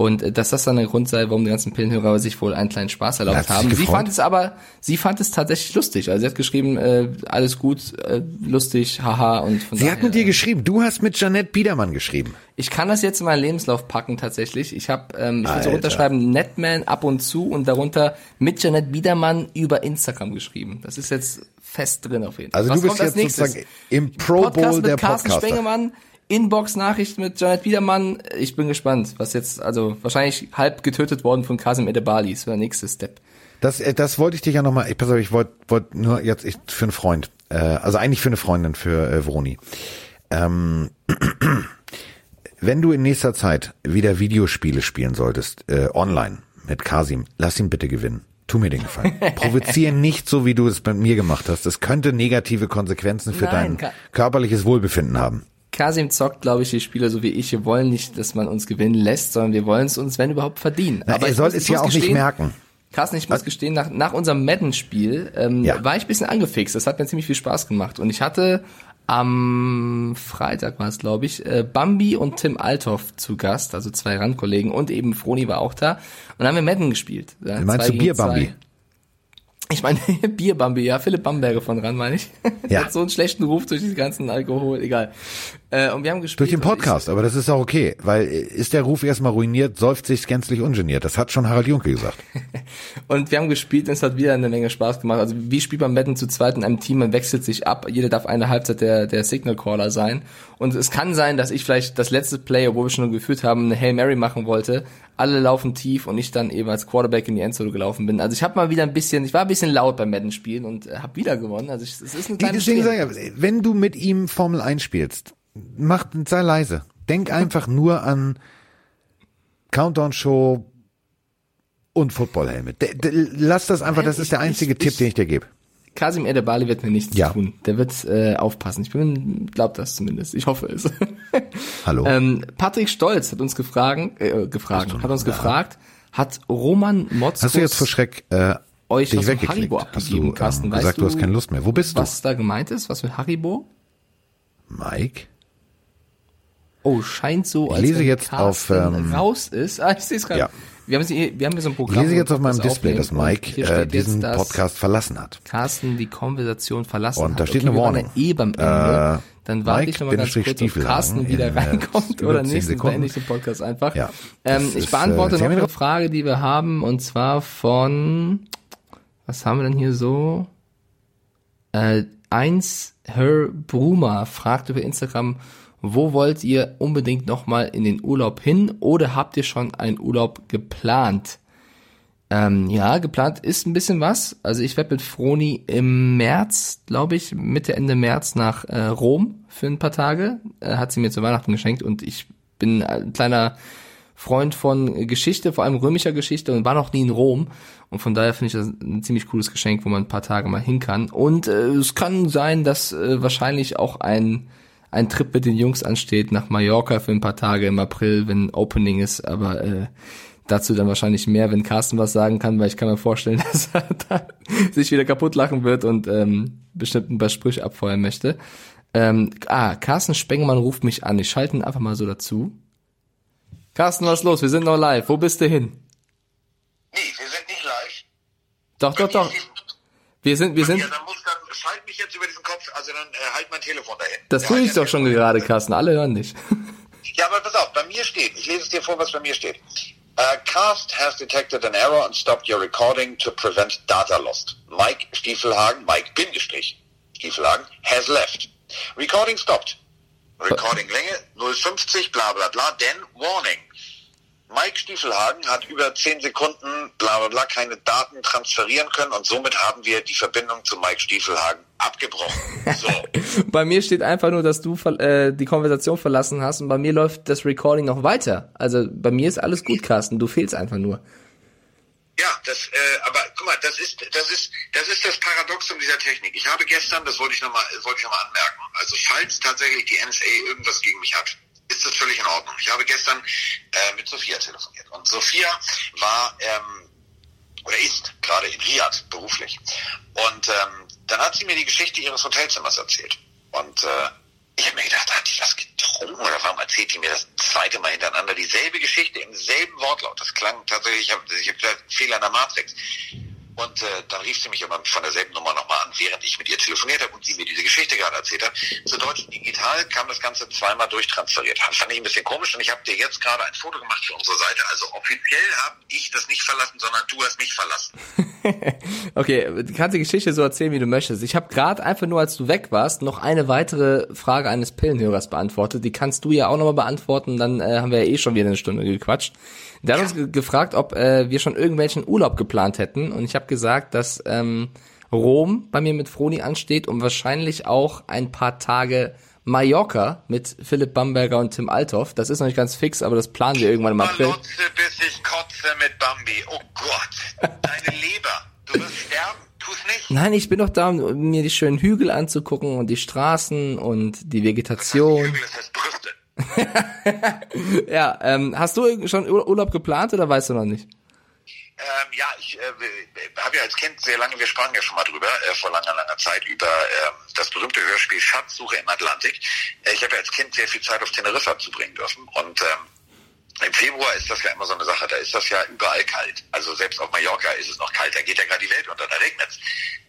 Und äh, dass das dann der Grund sei, warum die ganzen Pillenhörer sich wohl einen kleinen Spaß erlaubt haben. Sie fand es aber, sie fand es tatsächlich lustig. Also sie hat geschrieben, äh, alles gut, äh, lustig, haha. Und von sie daher, hat mit dir geschrieben. Du hast mit Janette Biedermann geschrieben. Ich kann das jetzt in meinen Lebenslauf packen tatsächlich. Ich habe, ähm, ich würde so runterschreiben, Netman ab und zu und darunter mit Janette Biedermann über Instagram geschrieben. Das ist jetzt fest drin auf jeden Fall. Also Was du bist jetzt sozusagen im Pro Bowl der Podcast. Carsten Spengemann Inbox-Nachricht mit Janet Biedermann. Ich bin gespannt, was jetzt, also wahrscheinlich halb getötet worden von Kasim Edebali, ist der nächste Step. Das, äh, das wollte ich dich ja nochmal, ich, pass auf, ich wollte wollt nur jetzt ich, für einen Freund, äh, also eigentlich für eine Freundin, für äh, Vroni. Ähm, wenn du in nächster Zeit wieder Videospiele spielen solltest, äh, online mit Kasim, lass ihn bitte gewinnen. Tu mir den Gefallen. Provoziere nicht so, wie du es bei mir gemacht hast. Das könnte negative Konsequenzen für Nein, dein körperliches Wohlbefinden haben. Kasim zockt, glaube ich, die Spieler so wie ich. Wir wollen nicht, dass man uns gewinnen lässt, sondern wir wollen es uns, wenn überhaupt, verdienen. Na, Aber er soll muss- es ja auch nicht gestehen, merken. Carsten, ich muss gestehen, nach, nach unserem Madden-Spiel ähm, Ja. war ich ein bisschen angefixt. Das hat mir ziemlich viel Spaß gemacht. Und ich hatte am Freitag war es, glaube ich, äh, Bambi und Tim Althoff zu Gast, also zwei Randkollegen und eben Froni war auch da. Und dann haben wir Madden gespielt. Ja, Meinst du gegen Bierbambi? zwei. Ich meine, Bierbambi, ja, Philipp Bamberger von ran, meine ich. Der Ja. hat so einen schlechten Ruf durch diesen ganzen Alkohol, egal. Äh, und wir haben gespielt. Durch den und ich- Podcast, aber das ist auch okay, weil äh, ist der Ruf erstmal ruiniert, säuft sich gänzlich ungeniert. Das hat schon Harald Junke gesagt. Und wir haben gespielt und es hat wieder eine Menge Spaß gemacht. Also wie spielt man Madden zu zweit in einem Team? Man wechselt sich ab. Jeder darf eine Halbzeit der, der Signal Caller sein. Und es kann sein, dass ich vielleicht das letzte Play, obwohl wir schon geführt haben, eine Hail Mary machen wollte. Alle laufen tief und ich dann eben als Quarterback in die Endzone gelaufen bin. Also ich habe mal wieder ein bisschen, ich war ein bisschen laut beim Madden spielen und äh, habe wieder gewonnen. Also ich, es ist eine kleine Deswegen sage ich, wenn du mit ihm Formel 1 spielst, mach, sei leise. Denk einfach nur an Countdown Show und Football Helmet. Lass das einfach, das ist der einzige ich- Tipp, ich- den ich dir gebe. Kasim Edebali wird mir nichts Ja. tun. Der wird äh, aufpassen. Ich bin, glaub das zumindest. Ich hoffe es. Hallo. Ähm, Patrick Stolz hat uns gefragt, äh, gefragt, hat uns gefragt, hat Roman Motzkus Hast du jetzt vor Schreck äh, euch dich weggeklickt? Haribo Hast abgegeben, du Carsten? ähm, Weißt gesagt, du hast keine Lust mehr. Wo bist was da gemeint ist? Was für Haribo? du? Mike? Oh, scheint so, Ich als lese wenn jetzt Carsten auf, ähm, raus ist. Ah, ich sehe es gerade. Ja. Wir haben, sie, wir haben hier so ein Ich Programm. lese jetzt auf meinem Display, dass und Mike äh, diesen jetzt, Podcast verlassen hat. Carsten die Konversation verlassen Und hat. da steht okay, eine Warnung. eh beim Ende. Äh, Dann warte Mike, ich nochmal ganz kurz, ob Carsten wieder in, reinkommt oder 10 nicht. Dann Sekunden. beende ich den Podcast einfach. Ja, ähm, ich ist, beantworte äh, noch eine Frage, die wir haben, und zwar von, was haben wir denn hier so? Äh, eins, Her Bruma fragt über Instagram, wo wollt ihr unbedingt nochmal in den Urlaub hin oder habt ihr schon einen Urlaub geplant? Ähm, ja, geplant ist ein bisschen was. Also ich werde mit Froni im März, glaube ich, Mitte, Ende März nach äh, Rom für ein paar Tage. Äh, hat sie mir zu Weihnachten geschenkt und ich bin ein kleiner Freund von Geschichte, vor allem römischer Geschichte und war noch nie in Rom. Und von daher finde ich das ein ziemlich cooles Geschenk, wo man ein paar Tage mal hin kann. Und äh, es kann sein, dass äh, wahrscheinlich auch ein, ein Trip mit den Jungs ansteht nach Mallorca für ein paar Tage im April, wenn Opening ist. Aber äh, dazu dann wahrscheinlich mehr, wenn Carsten was sagen kann, weil ich kann mir vorstellen, dass er da sich wieder kaputt lachen wird und ähm, bestimmt ein paar Sprüche abfeuern möchte. Ähm, ah, Carsten Spengemann ruft mich an. Ich schalte ihn einfach mal so dazu. Carsten, was ist los? Wir sind noch live. Wo bist du hin? Nee, wir sind nicht live. Doch, doch, doch. Wir sind, wir sind, Ja, dann muss dann, schalt mich jetzt über diesen Kopf, also dann äh, halt mein Telefon dahin. das Ja, tue halt ich dein doch schon Telefon. gerade, Carsten. Alle hören dich. Ja, aber pass auf, bei mir steht, ich lese es dir vor, was bei mir steht. Uh, Cast has detected an error and stopped your recording to prevent data loss. Mike Stiefelhagen, Mike Bindestrich Stiefelhagen, has left. Recording stopped. Recording Länge 050, bla bla bla, denn Warning. Mike Stiefelhagen hat über 10 Sekunden bla bla bla keine Daten transferieren können und somit haben wir die Verbindung zu Mike Stiefelhagen abgebrochen. So. Bei mir steht einfach nur, dass du äh, die Konversation verlassen hast und bei mir läuft das Recording noch weiter. Also bei mir ist alles gut, Carsten. Du fehlst einfach nur. Ja, das, äh, aber guck mal, das ist, das ist, das ist das Paradoxum dieser Technik. Ich habe gestern, das wollte ich nochmal, wollte ich noch mal anmerken, also falls tatsächlich die NSA irgendwas gegen mich hat, ist das völlig in Ordnung. Ich habe gestern äh, mit Sophia telefoniert und Sophia war ähm, oder ist gerade in Riyadh beruflich und ähm, dann hat sie mir die Geschichte ihres Hotelzimmers erzählt und äh, ich habe mir gedacht, hat die was getrunken oder warum erzählt die mir das zweite Mal hintereinander dieselbe Geschichte im selben Wortlaut? Das klang tatsächlich, ich habe ich hab Fehler in der Matrix. Und äh, dann rief sie mich aber von derselben Nummer nochmal an, während ich mit ihr telefoniert habe und sie mir diese Geschichte gerade erzählt hat. Zu Deutschen Digital kam das Ganze zweimal durchtransferiert. Fand ich ein bisschen komisch und ich habe dir jetzt gerade ein Foto gemacht für unsere Seite. Also offiziell habe ich das nicht verlassen, sondern du hast mich verlassen. okay, du kannst die Geschichte so erzählen, wie du möchtest. Ich habe gerade einfach nur, als du weg warst, noch eine weitere Frage eines Pillenhörers beantwortet. Die kannst du ja auch nochmal beantworten, dann äh, haben wir ja eh schon wieder eine Stunde gequatscht. Der hat uns gefragt, ob äh, wir schon irgendwelchen Urlaub geplant hätten. Und ich habe gesagt, dass ähm, Rom bei mir mit Froni ansteht und wahrscheinlich auch ein paar Tage Mallorca mit Philipp Bamberger und Tim Althoff. Das ist noch nicht ganz fix, aber das planen wir irgendwann im April. Malotze, bis ich kotze mit Bambi. Oh Gott, deine Leber. Du wirst sterben. Tu's nicht. Nein, ich bin doch da, um mir die schönen Hügel anzugucken und die Straßen und die Vegetation. Hügel ist das Brüste. ja, ähm, hast du schon Ur- Urlaub geplant oder weißt du noch nicht? Ähm, ja, ich äh, habe ja als Kind sehr lange, wir sprachen ja schon mal drüber, äh, vor langer, langer Zeit, über ähm, das berühmte Hörspiel Schatzsuche im Atlantik. Äh, ich habe ja als Kind sehr viel Zeit auf Teneriffa zubringen dürfen und ähm, im Februar ist das ja immer so eine Sache, da ist das ja überall kalt. Also selbst auf Mallorca ist es noch kalt, da geht ja gerade die Welt unter, da regnet's.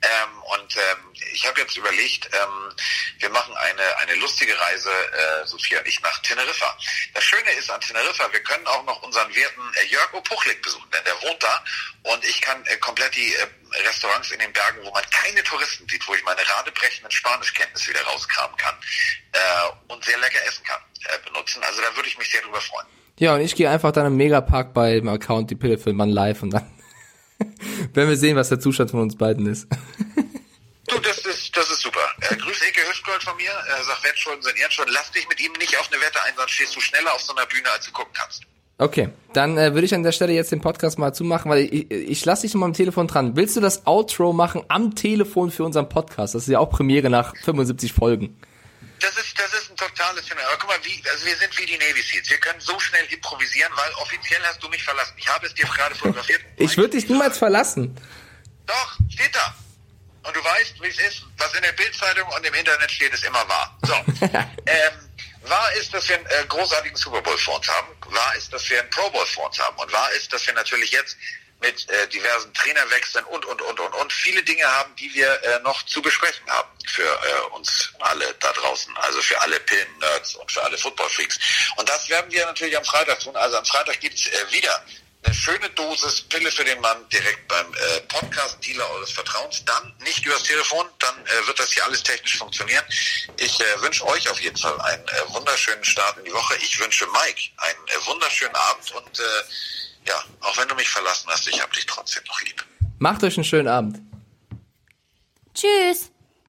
Ähm, und ähm, ich habe jetzt überlegt, ähm, wir machen eine, eine lustige Reise, äh, Sophia und ich, nach Teneriffa. Das Schöne ist an Teneriffa, wir können auch noch unseren werten äh, Jörg Opuchlik besuchen, denn der wohnt da und ich kann äh, komplett die äh, Restaurants in den Bergen, wo man keine Touristen sieht, wo ich meine radebrechenden Spanischkenntnisse wieder rauskramen kann äh, und sehr lecker essen kann, äh, benutzen. Also da würde ich mich sehr drüber freuen. Ja, und ich gehe einfach dann im Megapark bei dem Account die Pille für Mann live und dann werden wir sehen, was der Zustand von uns beiden ist. Du, das ist, das ist super. Äh, grüß Eke Hüftgold von mir. Äh, sag, Wettschulden sind Ehrenschulden. Lass dich mit ihm nicht auf eine Wette ein, sonst stehst du schneller auf so einer Bühne, als du gucken kannst. Okay, dann äh, würde ich an der Stelle jetzt den Podcast mal zumachen, weil ich, ich lasse dich mal am Telefon dran. Willst du das Outro machen am Telefon für unseren Podcast? Das ist ja auch Premiere nach 75 Folgen. Das ist, das ist ein totales Phänomen. Aber guck mal, wie, also wir sind wie die Navy Seals. Wir können so schnell improvisieren, weil offiziell hast du mich verlassen. Ich habe es dir gerade fotografiert. Ich würde dich niemals verlassen. Doch, steht da. Und du weißt, wie es ist. Was in der Bildzeitung und im Internet steht, ist immer wahr. So. ähm, wahr ist, dass wir einen äh, großartigen Super Bowl vor uns haben. Wahr ist, dass wir einen Pro Bowl vor uns haben. Und wahr ist, dass wir natürlich jetzt mit äh, diversen Trainerwechseln und, und, und, und, und viele Dinge haben, die wir äh, noch zu besprechen haben für äh, uns alle da draußen, also für alle Pillen-Nerds und für alle Football-Freaks. Und das werden wir natürlich am Freitag tun. Also am Freitag gibt's äh, wieder eine schöne Dosis Pille für den Mann direkt beim äh, Podcast-Dealer eures Vertrauens. Dann nicht übers Telefon, dann äh, wird das hier alles technisch funktionieren. Ich äh, wünsche euch auf jeden Fall einen äh, wunderschönen Start in die Woche. Ich wünsche Mike einen äh, wunderschönen Abend und äh, ja, auch wenn du mich verlassen hast, ich habe dich trotzdem noch lieb. Macht euch einen schönen Abend. Tschüss.